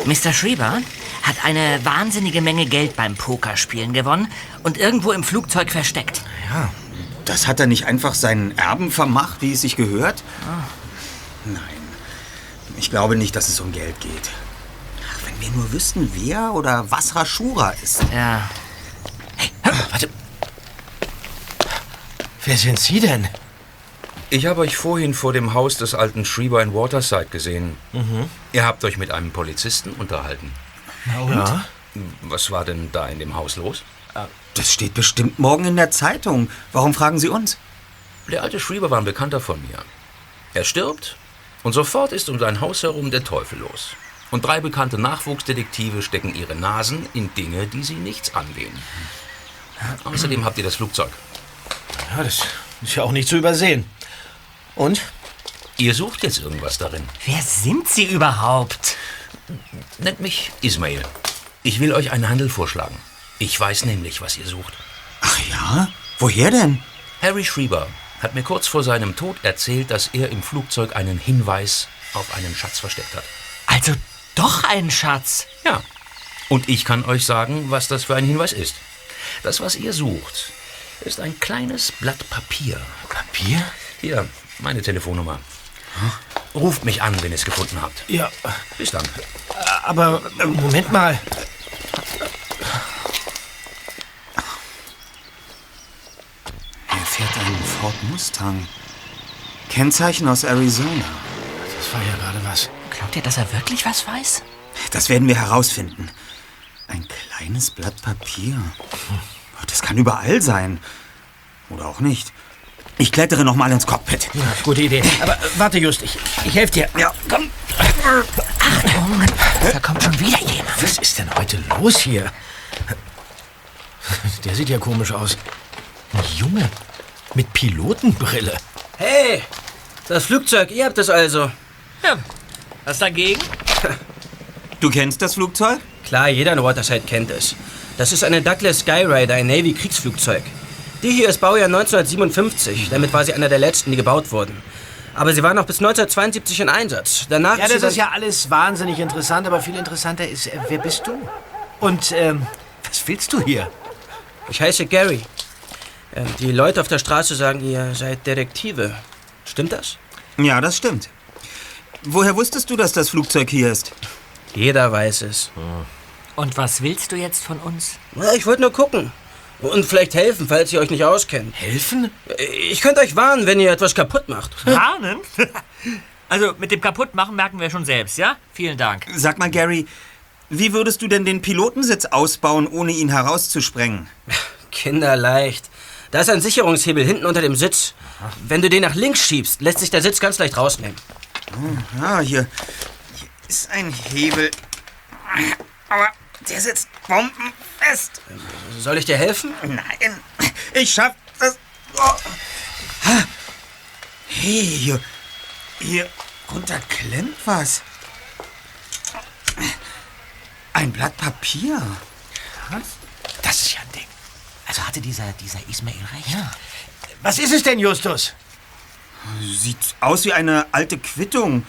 Mr. Schrieber hat eine wahnsinnige Menge Geld beim Pokerspielen gewonnen und irgendwo im Flugzeug versteckt. Ja, Das hat er nicht einfach seinen Erben vermacht, wie es sich gehört? Nein. Ich glaube nicht, dass es um Geld geht. Ach, wenn wir nur wüssten, wer oder was Rashura ist. Ja. Wer sind Sie denn? Ich habe euch vorhin vor dem Haus des alten Schreiber in Waterside gesehen. Ihr habt euch mit einem Polizisten unterhalten. Ja. Was war denn da in dem Haus los? Das steht bestimmt morgen in der Zeitung. Warum fragen Sie uns? Der alte Schreiber war ein Bekannter von mir. Er stirbt und sofort ist um sein Haus herum der Teufel los. Und drei bekannte Nachwuchsdetektive stecken ihre Nasen in Dinge, die sie nichts angehen. Außerdem habt ihr das Flugzeug. Ja, das ist ja auch nicht zu übersehen. Und? Ihr sucht jetzt irgendwas darin. Wer sind Sie überhaupt? Nennt mich Ismail. Ich will euch einen Handel vorschlagen. Ich weiß nämlich, was ihr sucht. Ach ja? Woher denn? Harry Schreiber hat mir kurz vor seinem Tod erzählt, dass er im Flugzeug einen Hinweis auf einen Schatz versteckt hat. Also doch ein Schatz. Ja. Und ich kann euch sagen, was das für ein Hinweis ist. Das, was ihr sucht, ist ein kleines Blatt Papier. Papier? Hier, meine Telefonnummer. Ruft mich an, wenn ihr es gefunden habt. Ja, Bis dann. aber äh, Moment mal. Er fährt einen Ford Mustang. Kennzeichen aus Arizona. Das war ja gerade was. Glaubt ihr, dass er wirklich was weiß? Das werden wir herausfinden. Ein kleines Blatt Papier. Das kann überall sein. Oder auch nicht. Ich klettere noch mal ins Cockpit. Ja, gute Idee. Aber äh, warte, Just, ich, ich helfe dir. Ja, komm. Achtung, da kommt schon wieder jemand. Was ist denn heute los hier? Der sieht ja komisch aus. Ein Junge mit Pilotenbrille. Hey, das Flugzeug, ihr habt es also. Ja, was dagegen? Du kennst das Flugzeug? Klar, jeder in Waterside kennt es. Das ist eine Douglas Skyrider, ein Navy-Kriegsflugzeug. Die hier ist Baujahr 1957. Damit war sie einer der letzten, die gebaut wurden. Aber sie war noch bis 1972 in Einsatz. Danach Ja, das ist ja alles wahnsinnig interessant, aber viel interessanter ist, äh, wer bist du? Und ähm, was willst du hier? Ich heiße Gary. Äh, Die Leute auf der Straße sagen, ihr seid Detektive. Stimmt das? Ja, das stimmt. Woher wusstest du, dass das Flugzeug hier ist? Jeder weiß es. Und was willst du jetzt von uns? Na, Ich wollte nur gucken. Und vielleicht helfen, falls ihr euch nicht auskennt. Helfen? Ich könnte euch warnen, wenn ihr etwas kaputt macht. Warnen? Also mit dem Kaputtmachen merken wir schon selbst, ja? Vielen Dank. Sag mal, Gary, wie würdest du denn den Pilotensitz ausbauen, ohne ihn herauszusprengen? Kinderleicht. Da ist ein Sicherungshebel hinten unter dem Sitz. Wenn du den nach links schiebst, lässt sich der Sitz ganz leicht rausnehmen. Ah, hier, hier ist ein Hebel. Aber der sitzt bombenfest. Soll ich dir helfen? Nein, ich schaff das. Oh. Hey, hier, hier runter klemmt was. Ein Blatt Papier. Das ist ja ein Ding. Also hatte dieser, dieser Ismail recht? Ja. Was ist es denn, Justus? Sieht aus wie eine alte Quittung.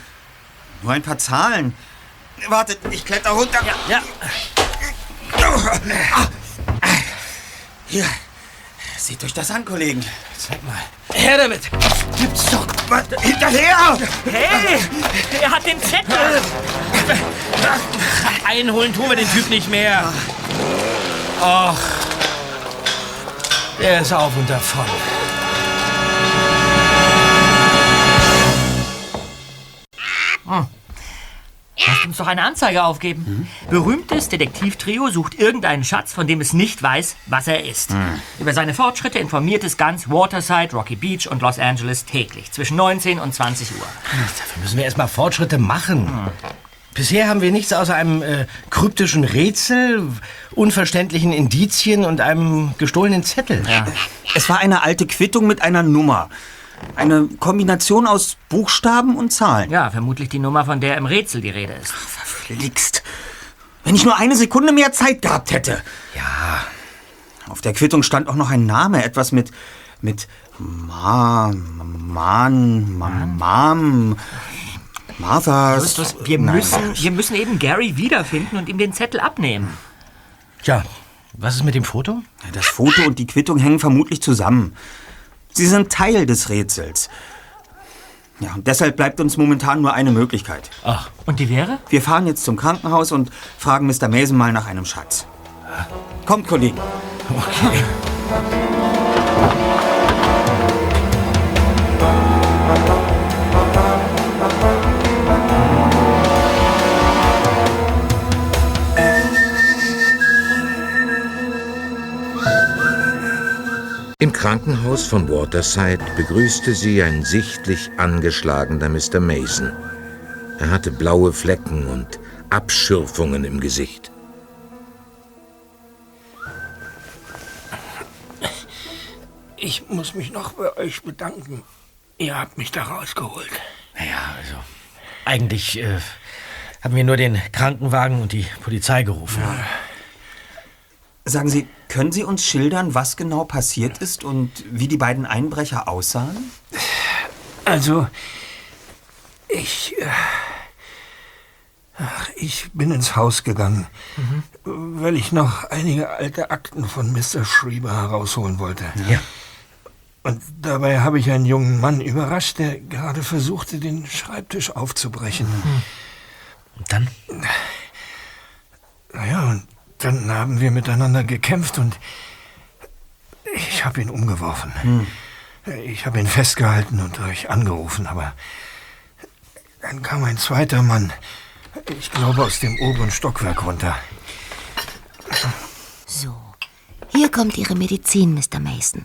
Nur ein paar Zahlen. Wartet, ich kletter runter. Ja. Hier. Seht euch das an, Kollegen. Zeig mal. Her damit! Gibt's doch. Was? Hinterher! Hey, er hat den Zettel. Einholen tun wir den Typ nicht mehr. Och. Er ist auf und davon. Lasst uns doch eine Anzeige aufgeben. Berühmtes Detektivtrio sucht irgendeinen Schatz, von dem es nicht weiß, was er ist. Über seine Fortschritte informiert es ganz Waterside, Rocky Beach und Los Angeles täglich zwischen 19 und 20 Uhr. Dafür müssen wir erstmal Fortschritte machen. Bisher haben wir nichts außer einem äh, kryptischen Rätsel, unverständlichen Indizien und einem gestohlenen Zettel. Es war eine alte Quittung mit einer Nummer. Eine Kombination aus Buchstaben und Zahlen. Ja, vermutlich die Nummer, von der im Rätsel die Rede ist. Verflixt. Wenn ich nur eine Sekunde mehr Zeit gehabt hätte. Ja, Auf der Quittung stand auch noch ein Name, etwas mit mit Ma, Man, Ma, Mam, Martha. Justus, wir müssen, wir müssen eben Gary wiederfinden und ihm den Zettel abnehmen. Tja, was ist mit dem Foto? Das Foto und die Quittung hängen vermutlich zusammen. Sie sind Teil des Rätsels. Ja, und deshalb bleibt uns momentan nur eine Möglichkeit. Ach, Und die wäre? Wir fahren jetzt zum Krankenhaus und fragen Mr. Mason mal nach einem Schatz. Kommt, Kollegen. okay. Im Krankenhaus von Waterside begrüßte sie ein sichtlich angeschlagener Mr. Mason. Er hatte blaue Flecken und Abschürfungen im Gesicht. Ich muss mich noch bei euch bedanken. Ihr habt mich da rausgeholt. Naja, also. Eigentlich äh, haben wir nur den Krankenwagen und die Polizei gerufen. Sagen Sie, können Sie uns schildern, was genau passiert ist und wie die beiden Einbrecher aussahen? Also, ich. Äh, ach, ich bin ins Haus gegangen, weil ich noch einige alte Akten von Mr. Schreiber herausholen wollte. Ja. Und dabei habe ich einen jungen Mann überrascht, der gerade versuchte, den Schreibtisch aufzubrechen. Und dann? Naja, und dann haben wir miteinander gekämpft und ich habe ihn umgeworfen. Ich habe ihn festgehalten und euch angerufen, aber dann kam ein zweiter Mann, ich glaube aus dem oberen Stockwerk runter. So, hier kommt Ihre Medizin, Mr. Mason.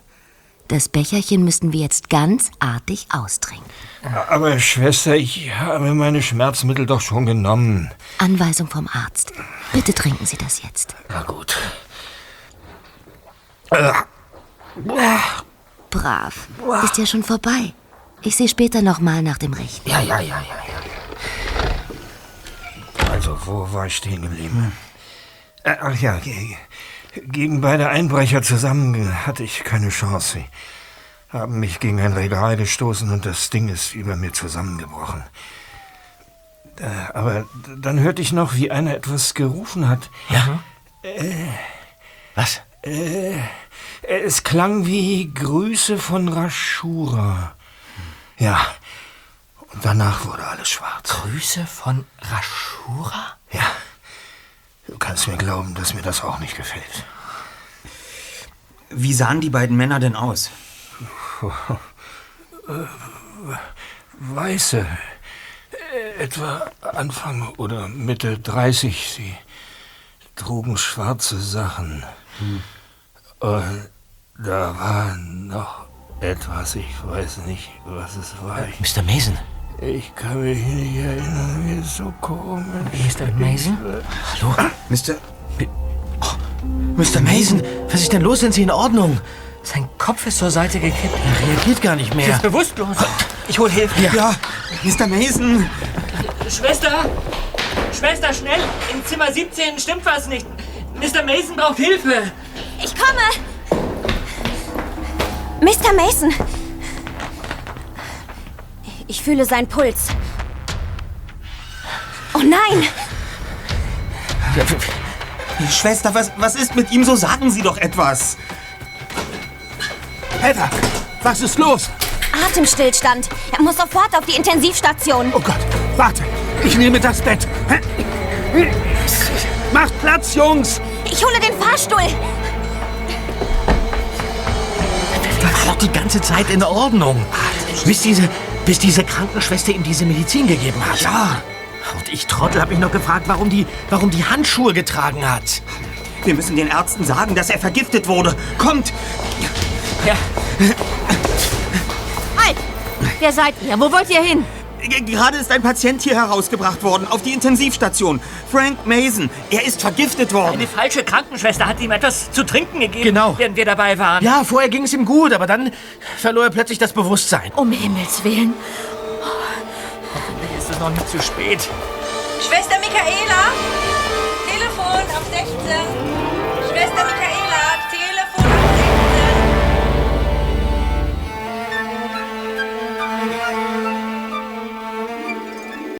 Das Becherchen müssten wir jetzt ganz artig austrinken. Aber Schwester, ich habe meine Schmerzmittel doch schon genommen. Anweisung vom Arzt. Bitte trinken Sie das jetzt. Na gut. Brav. Ist ja schon vorbei. Ich sehe später noch mal nach dem Richten. Ja, ja, ja, ja, ja. Also, wo war ich stehen geblieben? Äh, Ach ja, gegen beide Einbrecher zusammen hatte ich keine Chance. Sie haben mich gegen ein Regal gestoßen und das Ding ist über mir zusammengebrochen. Äh, aber dann hörte ich noch, wie einer etwas gerufen hat. Ja? Äh, Was? äh, es klang wie Grüße von Rashura. Ja. Und danach wurde alles schwarz. Grüße von Rashura? Ja. Du kannst mir glauben, dass mir das auch nicht gefällt. Wie sahen die beiden Männer denn aus? Weiße. Äh, Etwa Anfang oder Mitte 30. Sie trugen schwarze Sachen. Und da war noch etwas, ich weiß nicht, was es war. Ich, Mr. Mason? Ich kann mich nicht erinnern, wie es so komisch. Mr. Mason? Hallo? Mr. Mr. Mason, was ist denn los? Sind Sie in Ordnung? Sein Kopf ist zur Seite gekippt. Er reagiert gar nicht Er mehr. ist bewusstlos. Ich hol Hilfe. Ja, Mr. Mason! Schwester! Schwester, schnell! Im Zimmer 17 stimmt was nicht. Mr. Mason braucht Hilfe. Ich komme! Mr. Mason! Ich fühle seinen Puls. Oh nein! Schwester, was, was ist mit ihm? So sagen Sie doch etwas. Peter, was ist los? Atemstillstand. Er muss sofort auf die Intensivstation. Oh Gott, warte. Ich nehme das Bett. Macht Platz, Jungs! Ich hole den Fahrstuhl. Der war doch die ganze Zeit in Ordnung. Bis diese, bis diese Krankenschwester ihm diese Medizin gegeben hat. Ja. Und ich Trottel habe mich noch gefragt, warum die, warum die Handschuhe getragen hat. Wir müssen den Ärzten sagen, dass er vergiftet wurde. Kommt! Ja, Halt! Wer seid ihr? Wo wollt ihr hin? Gerade ist ein Patient hier herausgebracht worden, auf die Intensivstation. Frank Mason. Er ist vergiftet worden. eine falsche Krankenschwester hat ihm etwas zu trinken gegeben, Genau. während wir dabei waren. Ja, vorher ging es ihm gut, aber dann verlor er plötzlich das Bewusstsein. Um Himmels Willen. Hoffentlich ist es noch nicht zu spät. Schwester Michaela? Telefon auf 16.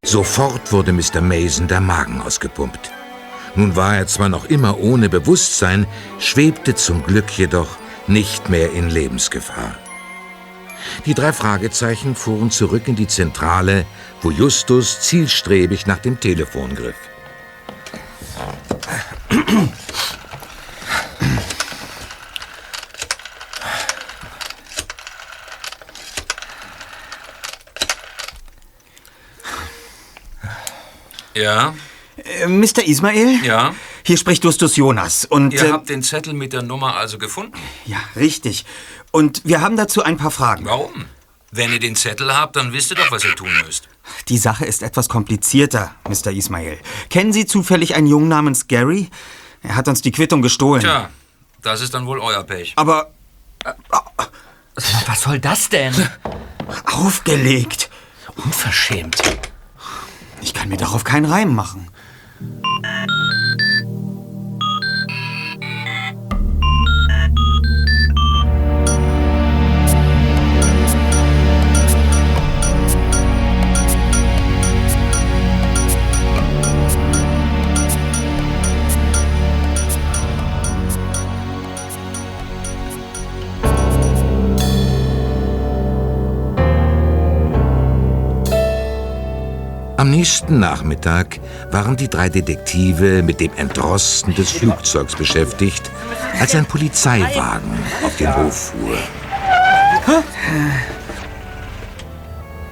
Sofort wurde Mr. Mason der Magen ausgepumpt. Nun war er zwar noch immer ohne Bewusstsein, schwebte zum Glück jedoch nicht mehr in Lebensgefahr. Die drei Fragezeichen fuhren zurück in die Zentrale, wo Justus zielstrebig nach dem Telefon griff. Ja, Äh, Mr. Ismail? ja. Hier spricht Justus Jonas. Und. Ihr äh, habt den Zettel mit der Nummer also gefunden? ja, richtig. Und wir haben dazu ein paar Fragen. Warum? Wenn ihr den Zettel habt, dann wisst ihr doch, was ihr tun müsst. Die Sache ist etwas komplizierter, Mr. Ismail. Kennen Sie zufällig einen Jungen namens Gary? Er hat uns die Quittung gestohlen. Tja, das ist dann wohl euer Pech. Aber Was soll das denn? aufgelegt. Unverschämt. Ich kann mir darauf keinen Reim machen. Am nächsten Nachmittag waren die drei Detektive mit dem Entrosten des Flugzeugs beschäftigt, als ein Polizeiwagen auf den Hof fuhr.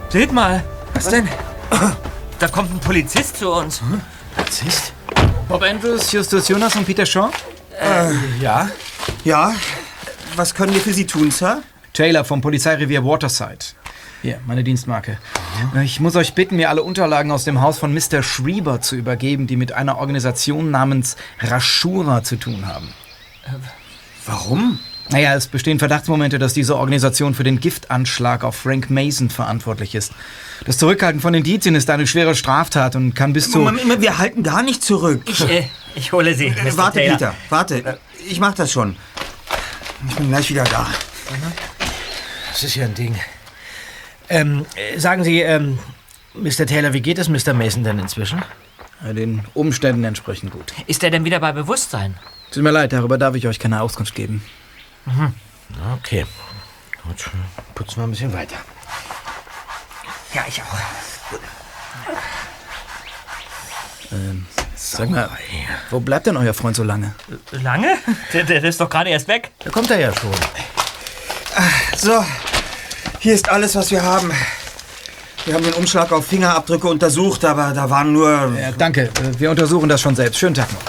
Seht mal. Was denn? Da kommt ein Polizist zu uns. Polizist? Bob Andrews, Justus Jonas und Peter Shaw? Äh, ja? Ja? Was können wir für Sie tun, Sir? Taylor vom Polizeirevier Waterside. Hier, meine Dienstmarke. Ich muss euch bitten, mir alle Unterlagen aus dem Haus von Mr. Schrieber zu übergeben, die mit einer Organisation namens Rashura zu tun haben. Warum? Naja, es bestehen Verdachtsmomente, dass diese Organisation für den Giftanschlag auf Frank Mason verantwortlich ist. Das Zurückhalten von Indizien ist eine schwere Straftat und kann bis zu... Moment, wir halten gar nicht zurück. Ich, äh, ich hole Sie. Äh, Mr. warte, Taylor. Peter, warte. Ich mach das schon. Ich bin gleich wieder da. Das ist ja ein Ding. Ähm, äh, sagen Sie, ähm, Mr. Taylor, wie geht es Mr. Mason denn inzwischen? Ja, Den Umständen entsprechend gut. Ist er denn wieder bei Bewusstsein? Tut mir leid, darüber darf ich euch keine Auskunft geben. Okay. Gut, putzen wir ein bisschen weiter. Ja, ich auch. Ähm, sag mal, wo bleibt denn euer Freund so lange? Lange? Der, der ist doch gerade erst weg. Da kommt er ja schon. So, hier ist alles, was wir haben. Wir haben den Umschlag auf Fingerabdrücke untersucht, aber da waren nur... Ja, danke, äh, wir untersuchen das schon selbst. Schönen Tag noch.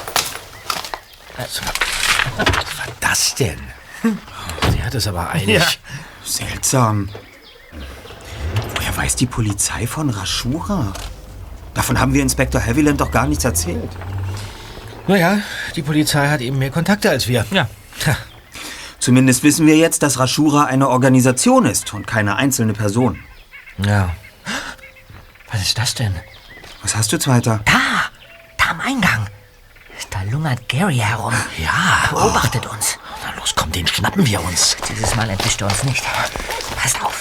Was war das denn? Sie hat es aber eilig. Ja. Seltsam. Woher weiß die Polizei von Rashura? Davon haben wir Inspektor Haviland doch gar nichts erzählt. Naja, die Polizei hat eben mehr Kontakte als wir. Ja. Zumindest wissen wir jetzt, dass Rashura eine Organisation ist und keine einzelne Person. Ja. Was ist das denn? Was hast du, Zweiter? Da! Da am Eingang. Da lungert Gary herum. Ja. Beobachtet uns. Los, komm, den schnappen wir uns. Dieses Mal entwischt er uns nicht. Passt auf.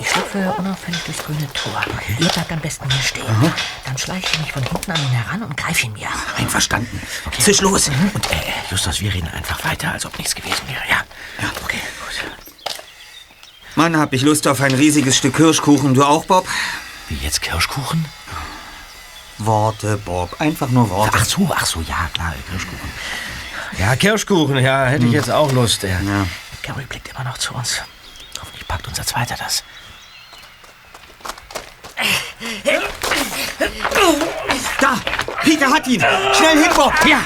Ich schlüpfe unauffällig durchs grüne Tor. Ihr bleibt am besten hier stehen. Dann schleiche ich mich von hinten an ihn heran und greife ihn mir. Einverstanden. Zisch los. Und äh, Justus, wir reden einfach weiter, als ob nichts gewesen wäre, ja? Ja, okay, gut. Mann, hab ich Lust auf ein riesiges Stück Kirschkuchen. Du auch, Bob? Wie jetzt Kirschkuchen? Worte, Bob. Einfach nur Worte. Ach so, ach so, ja, klar, Kirschkuchen. Ja, Kirschkuchen, ja, hätte ich jetzt auch Lust. Ja. Ja. Gary blickt immer noch zu uns. Hoffentlich packt unser Zweiter das. Da! Peter hat ihn! Schnell hin, Bob! Ja!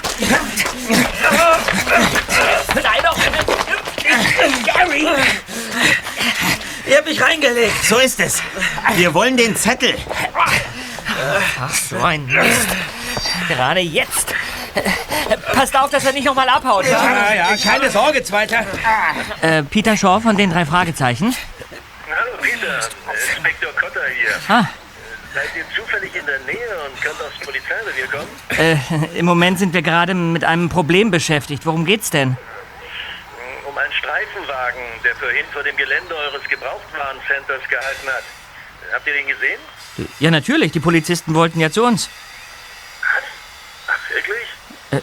Nein, doch! Gary! Ihr habt mich reingelegt. So ist es. Wir wollen den Zettel. Ach, so ein Mist. Gerade jetzt. Passt auf, dass er nicht nochmal abhaut. Ja, ja, keine Sorge, Zweiter. Äh, Peter Shaw von den drei Fragezeichen. Hallo Peter, Inspektor Cotter hier. Ah, Seid ihr zufällig in der Nähe und könnt aufs Polizeirevier kommen? äh, im Moment sind wir gerade mit einem Problem beschäftigt. Worum geht's denn? Um einen Streifenwagen, der vorhin vor dem Gelände eures Gebrauchtwarencenters gehalten hat. Habt ihr den gesehen? Ja, natürlich. Die Polizisten wollten ja zu uns. Ach, wirklich? Äh.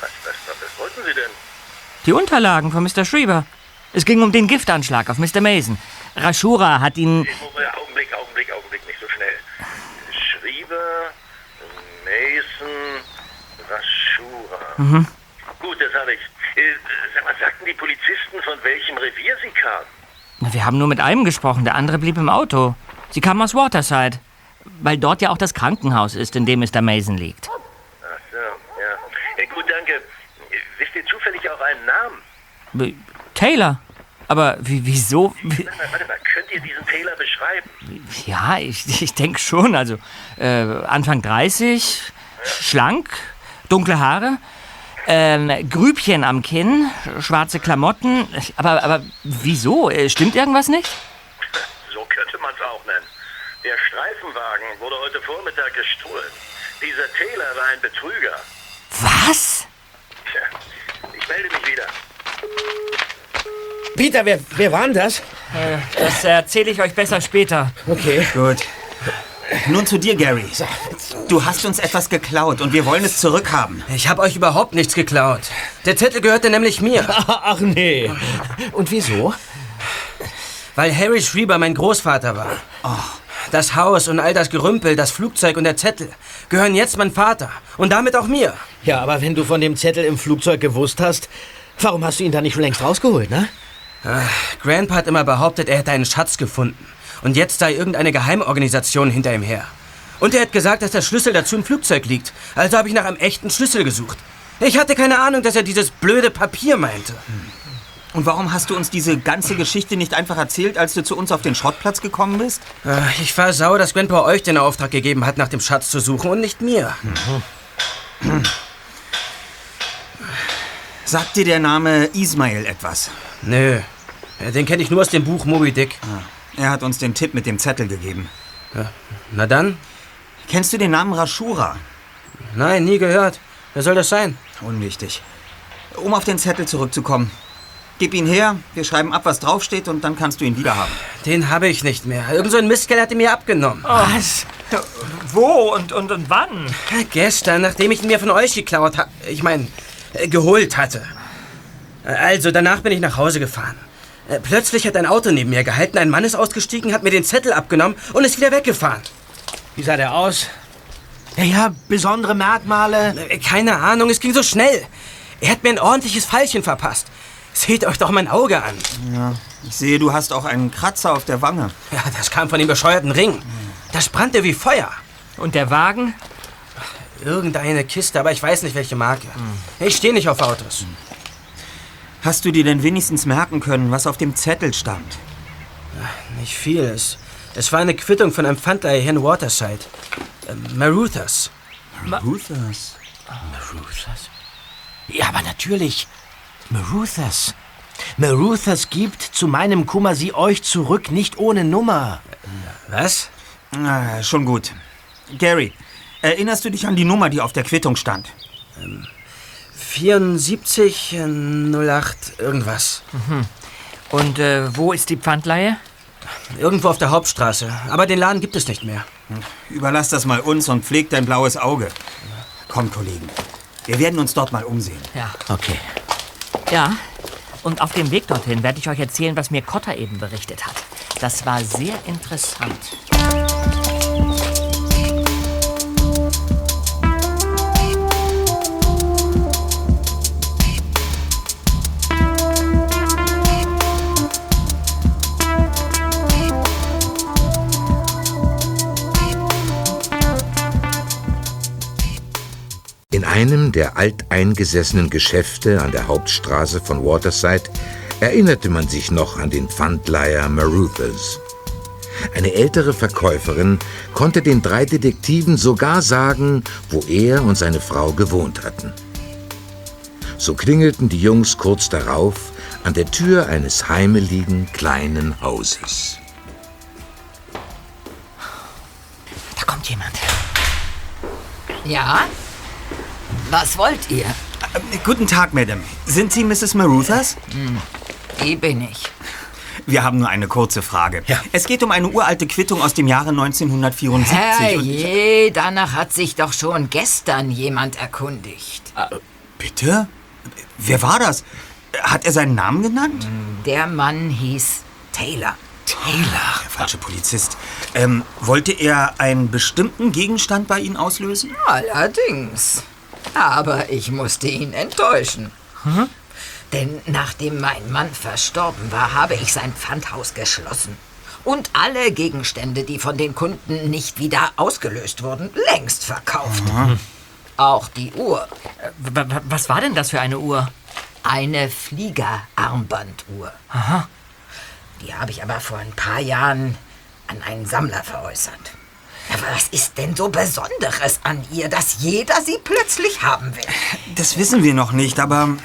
Was, was, was wollten sie denn? Die Unterlagen von Mr. Schrieber. Es ging um den Giftanschlag auf Mr. Mason. Rashura hat ihn... Augenblick, Augenblick, Augenblick, nicht so schnell. Schrieber, Mason, Rashura. Mhm. Gut, das habe ich. Äh, sag mal, sagten die Polizisten, von welchem Revier sie kamen? Na, Wir haben nur mit einem gesprochen, der andere blieb im Auto. Sie kamen aus Waterside. Weil dort ja auch das Krankenhaus ist, in dem Mr. Mason liegt. Ach so, ja. Äh, gut, danke. Äh, Wisst ihr zufällig auch einen Namen? B- Taylor. Aber wie, wieso? Wie, Warte mal, warte mal, könnt ihr diesen Taylor beschreiben? ja, ich, ich denke schon. Also äh, Anfang 30, schlank, dunkle Haare, ähm, Grübchen am Kinn, schwarze Klamotten. Aber, aber wieso? Äh, Stimmt irgendwas nicht? So könnte man es auch nennen. Der Streifenwagen wurde heute Vormittag gestohlen. Dieser Taylor war ein Betrüger. Was? Tja, ich melde mich wieder. Peter, wer, wer war denn das? Äh, das erzähle ich euch besser später. Okay. Gut. Nun zu dir, Gary. Du hast uns etwas geklaut und wir wollen es zurückhaben. Ich habe euch überhaupt nichts geklaut. Der Zettel gehörte nämlich mir. Ach nee. Und wieso? Weil Harry Schreiber mein Großvater war. Das Haus und all das Gerümpel, das Flugzeug und der Zettel gehören jetzt meinem Vater. Und damit auch mir. Ja, aber wenn du von dem Zettel im Flugzeug gewusst hast, warum hast du ihn dann nicht schon längst rausgeholt, ne? Ah, Grandpa hat immer behauptet, er hätte einen Schatz gefunden. Und jetzt sei irgendeine Geheimorganisation hinter ihm her. Und er hat gesagt, dass der Schlüssel dazu im Flugzeug liegt. Also habe ich nach einem echten Schlüssel gesucht. Ich hatte keine Ahnung, dass er dieses blöde Papier meinte. Und warum hast du uns diese ganze Geschichte nicht einfach erzählt, als du zu uns auf den Schrottplatz gekommen bist? Ah, Ich war sauer, dass Grandpa euch den Auftrag gegeben hat, nach dem Schatz zu suchen und nicht mir. Sagt dir der Name Ismail etwas? Nö, Ja, den kenne ich nur aus dem Buch Moby Dick. Er hat uns den Tipp mit dem Zettel gegeben. Na dann? Kennst du den Namen Rashura? Nein, nie gehört. Wer soll das sein? Unwichtig. Um auf den Zettel zurückzukommen. Gib ihn her, wir schreiben ab, was draufsteht und dann kannst du ihn wieder haben. Den habe ich nicht mehr. Irgend so ein Mistkerl hat ihn mir abgenommen. Was? Wo und, und, und wann? Gestern, nachdem ich ihn mir von euch geklaut habe. Ich meine, äh, geholt hatte. Äh, Also, danach bin ich nach Hause gefahren. Äh, Plötzlich hat ein Auto neben mir gehalten, ein Mann ist ausgestiegen, hat mir den Zettel abgenommen und ist wieder weggefahren. Wie sah der aus? Ja, ja, besondere Merkmale. Äh, Keine Ahnung, es ging so schnell. Er hat mir ein ordentliches Pfeilchen verpasst. Seht euch doch mein Auge an. Ja, ich sehe, du hast auch einen Kratzer auf der Wange. Ja, das kam von dem bescheuerten Ring. Das brannte wie Feuer. Und der Wagen? Irgendeine Kiste, aber ich weiß nicht, welche Marke. Ich stehe nicht auf Autos. Hast du dir denn wenigstens merken können, was auf dem Zettel stand? Nicht viel. Es, es war eine Quittung von einem Pfandleihe hier in Waterside. Ähm, Maruthas. Maruthas? Maruthas? Ja, aber natürlich. Maruthas. Maruthas gibt zu meinem Kummer sie euch zurück, nicht ohne Nummer. Was? Ah, schon gut. Gary, erinnerst du dich an die Nummer, die auf der Quittung stand? 74, äh, 08, irgendwas. Mhm. Und äh, wo ist die Pfandleihe? Irgendwo auf der Hauptstraße. Aber den Laden gibt es nicht mehr. Überlass das mal uns und pfleg dein blaues Auge. Komm, Kollegen. Wir werden uns dort mal umsehen. Ja. Okay. Ja. Und auf dem Weg dorthin werde ich euch erzählen, was mir Cotter eben berichtet hat. Das war sehr interessant. Einem der alteingesessenen Geschäfte an der Hauptstraße von Waterside erinnerte man sich noch an den Pfandleiher Maruthas. Eine ältere Verkäuferin konnte den drei Detektiven sogar sagen, wo er und seine Frau gewohnt hatten. So klingelten die Jungs kurz darauf an der Tür eines heimeligen kleinen Hauses. Da kommt jemand. Ja? Was wollt ihr? Äh, Guten Tag, Madame. Sind Sie Mrs. Maruthas? Hm, die bin ich. Wir haben nur eine kurze Frage. Es geht um eine uralte Quittung aus dem Jahre 1974. und ich- Herrje, danach hat sich doch schon gestern jemand erkundigt. Bitte? Wer war das? Hat er seinen Namen genannt? Der Mann hieß Taylor. Taylor? Der falsche Polizist. Ähm, wollte er einen bestimmten Gegenstand bei Ihnen auslösen? Allerdings. Aber ich musste ihn enttäuschen. Denn nachdem mein Mann verstorben war, habe ich sein Pfandhaus geschlossen. Und alle Gegenstände, die von den Kunden nicht wieder ausgelöst wurden, längst verkauft. Auch die Uhr. Was war denn das für eine Uhr? eine Fliegerarmbanduhr. Aha. Die habe ich aber vor ein paar Jahren an einen Sammler veräußert. Aber was ist denn so Besonderes an ihr, dass jeder sie plötzlich haben will? Das wissen wir noch nicht, aber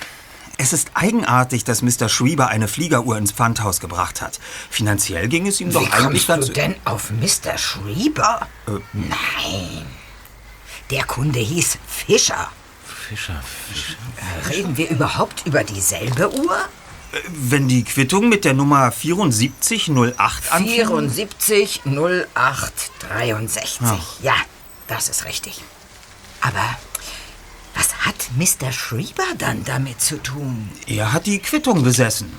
es ist eigenartig, dass Mr. Schreiber eine Fliegeruhr ins Pfandhaus gebracht hat. Finanziell ging es ihm doch Wie eigentlich kommst ganz... du denn auf Mr. Schreiber? Äh, Nein. Der Kunde hieß Fischer. Fischer, Fischer. Reden wir überhaupt über dieselbe Uhr? Wenn die Quittung mit der Nummer 7408 anfing... 74 08 63. Ja. Ja, das ist richtig. Aber was hat Mr. Schreiber dann damit zu tun? Er hat die Quittung besessen.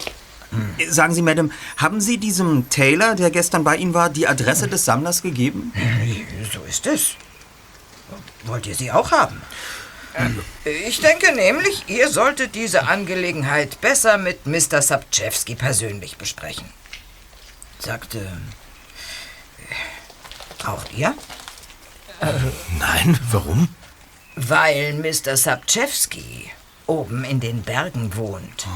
Sagen Sie, Madame, haben Sie diesem Taylor, der gestern bei Ihnen war, die Adresse des Sammlers gegeben? So ist es. Wollt ihr sie auch haben? Ich denke nämlich, ihr solltet diese Angelegenheit besser mit Mr. Sapczewski persönlich besprechen. Sagte. Auch ihr? Nein, warum? Weil Mr. Sapczewski oben in den Bergen wohnt.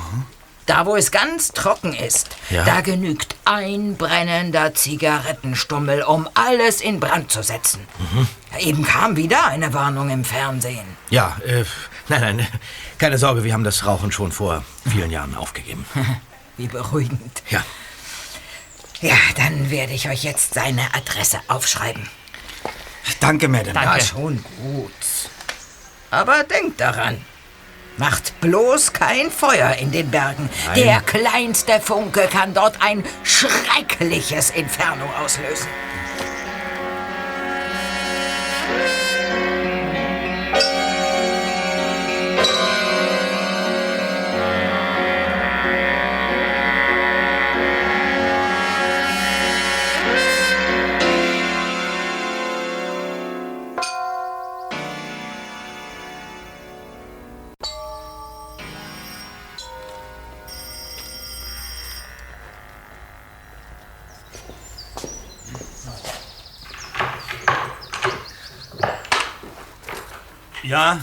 Da, wo es ganz trocken ist, Ja. da genügt ein brennender Zigarettenstummel, um alles in Brand zu setzen. Mhm. Eben kam wieder eine Warnung im Fernsehen. Ja, äh, nein, nein, keine Sorge, wir haben das Rauchen schon vor vielen Jahren aufgegeben. Wie beruhigend. Ja. Ja, dann werde ich euch jetzt seine Adresse aufschreiben. Danke, Madame. Ja, schon gut. Aber denkt daran. Macht bloß kein Feuer in den Bergen. Nein. Der kleinste Funke kann dort ein schreckliches Inferno auslösen. Ja?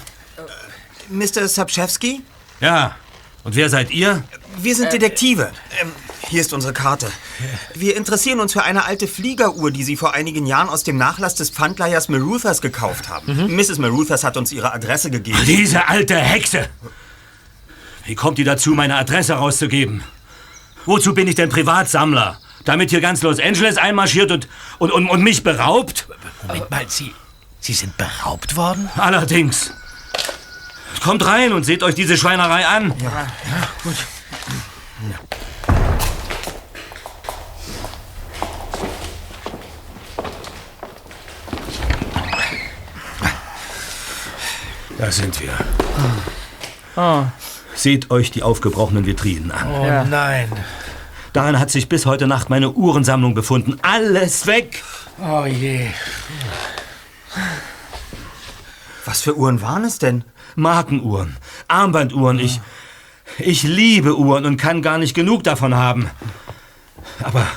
Mr. Sapczewski? Ja. Und wer seid ihr? Wir sind Detektive. Ähm, hier ist unsere Karte. Wir interessieren uns für eine alte Fliegeruhr, die Sie vor einigen Jahren aus dem Nachlass des Pfandleihers Maruthers gekauft haben. Mrs. Maruthers hat uns ihre Adresse gegeben. Diese alte Hexe! Wie kommt die dazu, meine Adresse rauszugeben? Wozu bin ich denn Privatsammler? Damit hier ganz Los Angeles einmarschiert und, und, und, und mich beraubt? Moment mal, Sie, Sie sind beraubt worden? Allerdings. Kommt rein und seht euch diese Schweinerei an. Ja, ja gut. Da sind wir. Oh. Seht euch die aufgebrochenen Vitrinen an. Oh Ja. nein. Daran hat sich bis heute Nacht meine Uhrensammlung befunden. Alles weg. Oh je. Was für Uhren waren es denn? Markenuhren, Armbanduhren. Ich, ich liebe Uhren und kann gar nicht genug davon haben. Aber,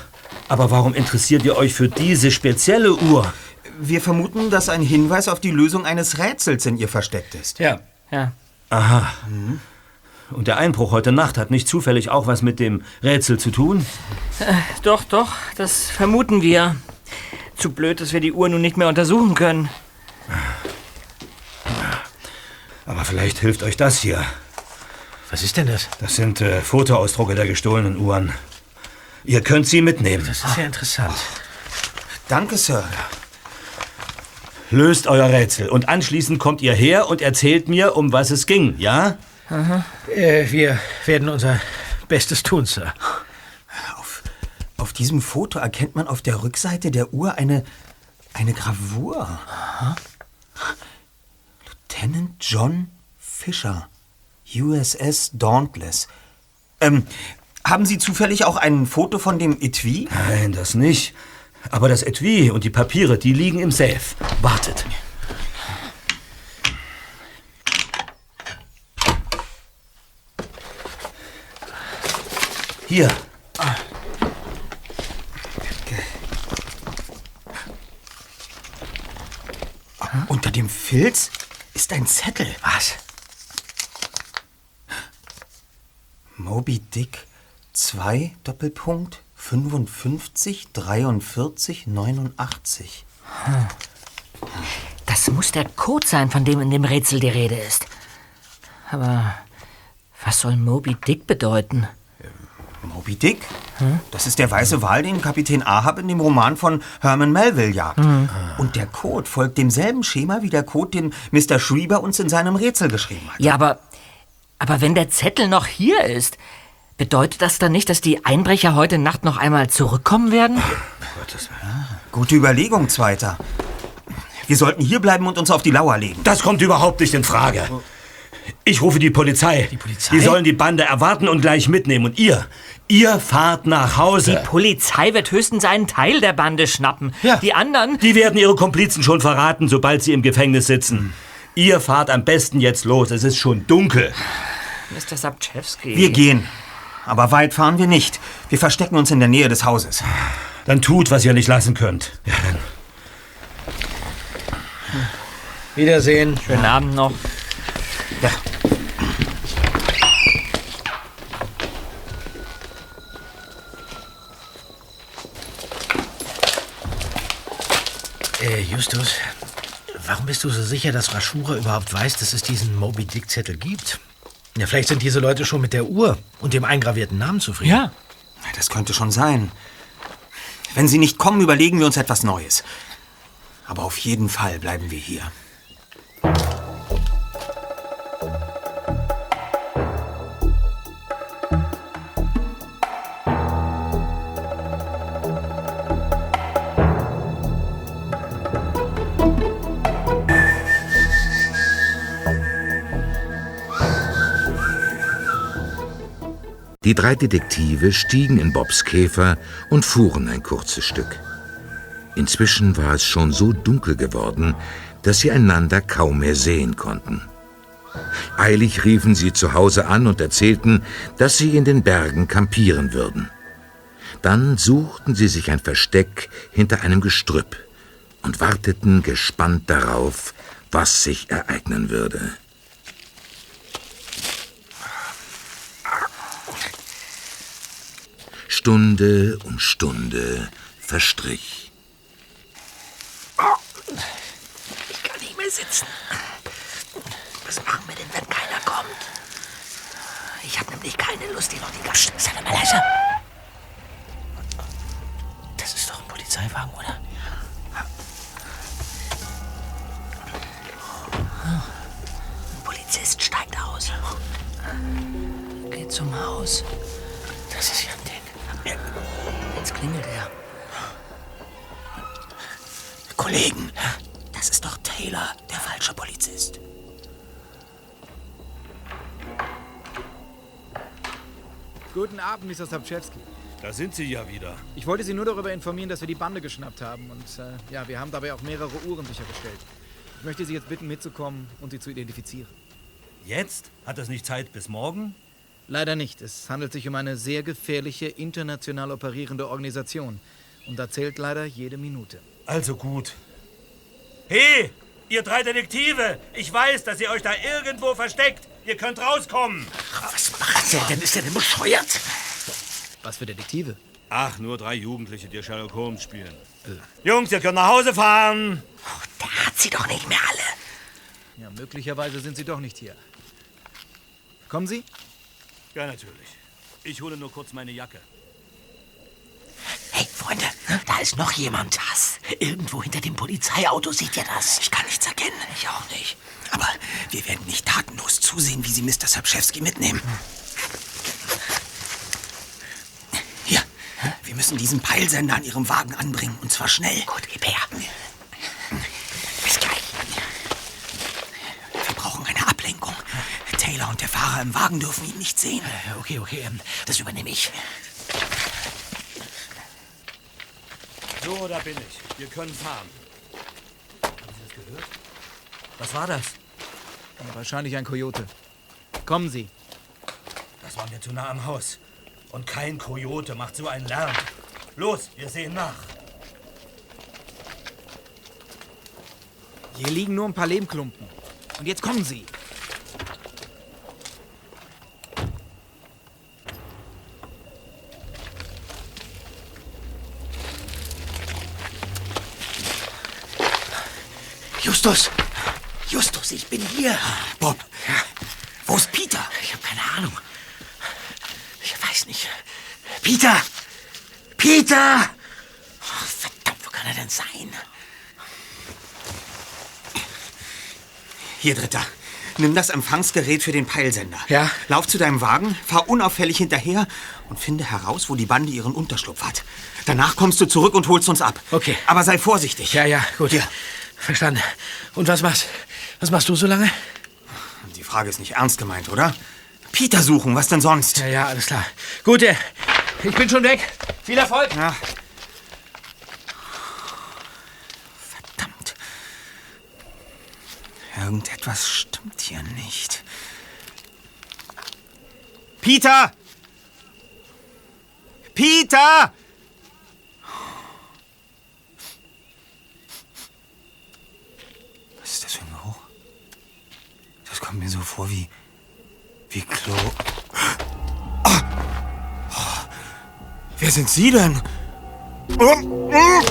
aber warum interessiert ihr euch für diese spezielle Uhr? Wir vermuten, dass ein Hinweis auf die Lösung eines Rätsels in ihr versteckt ist. Ja. Ja. Aha. Und der Einbruch heute Nacht hat nicht zufällig auch was mit dem Rätsel zu tun? Äh, doch, doch, das vermuten wir. Zu blöd, dass wir die Uhr nun nicht mehr untersuchen können. Aber vielleicht hilft euch das hier. Was ist denn das? Das sind äh, Fotoausdrucke der gestohlenen Uhren. Ihr könnt sie mitnehmen. Das ist ja interessant. Danke, Sir. Löst euer Rätsel und anschließend kommt ihr her und erzählt mir, um was es ging, ja? Äh, wir werden unser Bestes tun, Sir. Auf diesem Foto erkennt man auf der Rückseite der Uhr eine, eine Gravur. Lieutenant John Fisher, USS Dauntless. Ähm, haben Sie zufällig auch ein Foto von dem Etui? Nein, das nicht. Aber das Etui und die Papiere, die liegen im Safe. Wartet. Hier. Unter dem Filz ist ein Zettel. Was? Moby Dick 2 Doppelpunkt 55 43 89. Hm. Das muss der Code sein, von dem in dem Rätsel die Rede ist. Aber was soll Moby Dick bedeuten? Moby Dick? Das ist der weiße Wal, den Kapitän Ahab in dem Roman von Herman Melville jagt. Hm. Und der Code folgt demselben Schema wie der Code, den Mr. Schreiber uns in seinem Rätsel geschrieben hat. Ja, aber, aber wenn der Zettel noch hier ist, bedeutet das dann nicht, dass die Einbrecher heute Nacht noch einmal zurückkommen werden? Gute Überlegung, Zweiter. Wir sollten hier bleiben und uns auf die Lauer legen. Das kommt überhaupt nicht in Frage. Ich rufe die Polizei. Die Polizei? Die sollen die Bande erwarten und gleich mitnehmen. Und ihr, ihr fahrt nach Hause. Die Polizei wird höchstens einen Teil der Bande schnappen. Die anderen. Die werden ihre Komplizen schon verraten, sobald sie im Gefängnis sitzen. Ihr fahrt am besten jetzt los. Es ist schon dunkel. Mr. Sapczewski. Wir gehen. Aber weit fahren wir nicht. Wir verstecken uns in der Nähe des Hauses. Dann tut, was ihr nicht lassen könnt. Ja, dann. Wiedersehen. Schönen Abend noch. Ja. Äh, Justus, warum bist du so sicher, dass Raschura überhaupt weiß, dass es diesen Moby Dick Zettel gibt? Ja, vielleicht sind diese Leute schon mit der Uhr und dem eingravierten Namen zufrieden. Ja. Das könnte schon sein. Wenn sie nicht kommen, überlegen wir uns etwas Neues. Aber auf jeden Fall bleiben wir hier. Die drei Detektive stiegen in Bobs Käfer und fuhren ein kurzes Stück. Inzwischen war es schon so dunkel geworden, dass sie einander kaum mehr sehen konnten. Eilig riefen sie zu Hause an und erzählten, dass sie in den Bergen kampieren würden. Dann suchten sie sich ein Versteck hinter einem Gestrüpp und warteten gespannt darauf, was sich ereignen würde. Stunde um Stunde verstrich. Ich kann nicht mehr sitzen. Was machen wir denn, wenn keiner kommt? Ich habe nämlich keine Lust, hier noch die ganze... Psst, sei mal leise. Das ist doch ein Polizeiwagen, oder? Ein Polizist steigt aus. Geht zum Haus. Das ist ja. Jetzt klingelt er. Kollegen, das ist doch Taylor, der falsche Polizist. Guten Abend, Mr. Sapczewski. Da sind Sie ja wieder. Ich wollte Sie nur darüber informieren, dass wir die Bande geschnappt haben. Und äh, ja, wir haben dabei auch mehrere Uhren sichergestellt. Ich möchte Sie jetzt bitten, mitzukommen und sie zu identifizieren. Jetzt? Hat das nicht Zeit bis morgen? Leider nicht. Es handelt sich um eine sehr gefährliche, international operierende Organisation. Und da zählt leider jede Minute. Also gut. Hey, ihr drei Detektive! Ich weiß, dass ihr euch da irgendwo versteckt. Ihr könnt rauskommen. Was macht der denn? Ist der denn bescheuert? Was für Detektive? Ach, nur drei Jugendliche, die Sherlock Holmes spielen. Jungs, ihr könnt nach Hause fahren. Der hat sie doch nicht mehr alle. Ja, möglicherweise sind Sie doch nicht hier. Kommen Sie? Ja, natürlich. Ich hole nur kurz meine Jacke. Hey, Freunde, da ist noch jemand. Was? Irgendwo hinter dem Polizeiauto seht ihr das? Ich kann nichts erkennen. Ich auch nicht. Aber wir werden nicht tatenlos zusehen, wie sie Mr. Sapczewski mitnehmen. Hier, wir müssen diesen Peilsender an ihrem Wagen anbringen. Und zwar schnell. Gut, gib her. Bis gleich. Wir brauchen eine Ablenkung. Taylor und der Fahrer im Wagen dürfen ihn nicht sehen. Okay, okay, ähm, das übernehme ich. So, da bin ich. Wir können fahren. Haben Sie das gehört? Was war das? Ja, wahrscheinlich ein Kojote. Kommen Sie. Das war mir zu nah am Haus. Und kein Kojote macht so einen Lärm. Los, wir sehen nach. Hier liegen nur ein paar Lehmklumpen. Und jetzt kommen Sie. Justus! Justus, ich bin hier. Bob, wo ist Peter? Ich habe keine Ahnung. Ich weiß nicht. Peter! Peter! Oh, verdammt, wo kann er denn sein? Hier, Dritter. Nimm das Empfangsgerät für den Peilsender. Ja? Lauf zu deinem Wagen, fahr unauffällig hinterher und finde heraus, wo die Bande ihren Unterschlupf hat. Danach kommst du zurück und holst uns ab. Okay. Aber sei vorsichtig. Ja, ja, gut. Hier. Verstanden. Und was machst, was machst du so lange? Die Frage ist nicht ernst gemeint, oder? Peter suchen, was denn sonst? Ja, ja, alles klar. Gut, äh, ich bin schon weg. Viel Erfolg. Ja. Irgendetwas stimmt hier nicht. Peter! Peter! Was ist das für ein Geruch? Das kommt mir so vor wie. wie Klo. Ah! Oh. Wer sind Sie denn? Oh. Oh.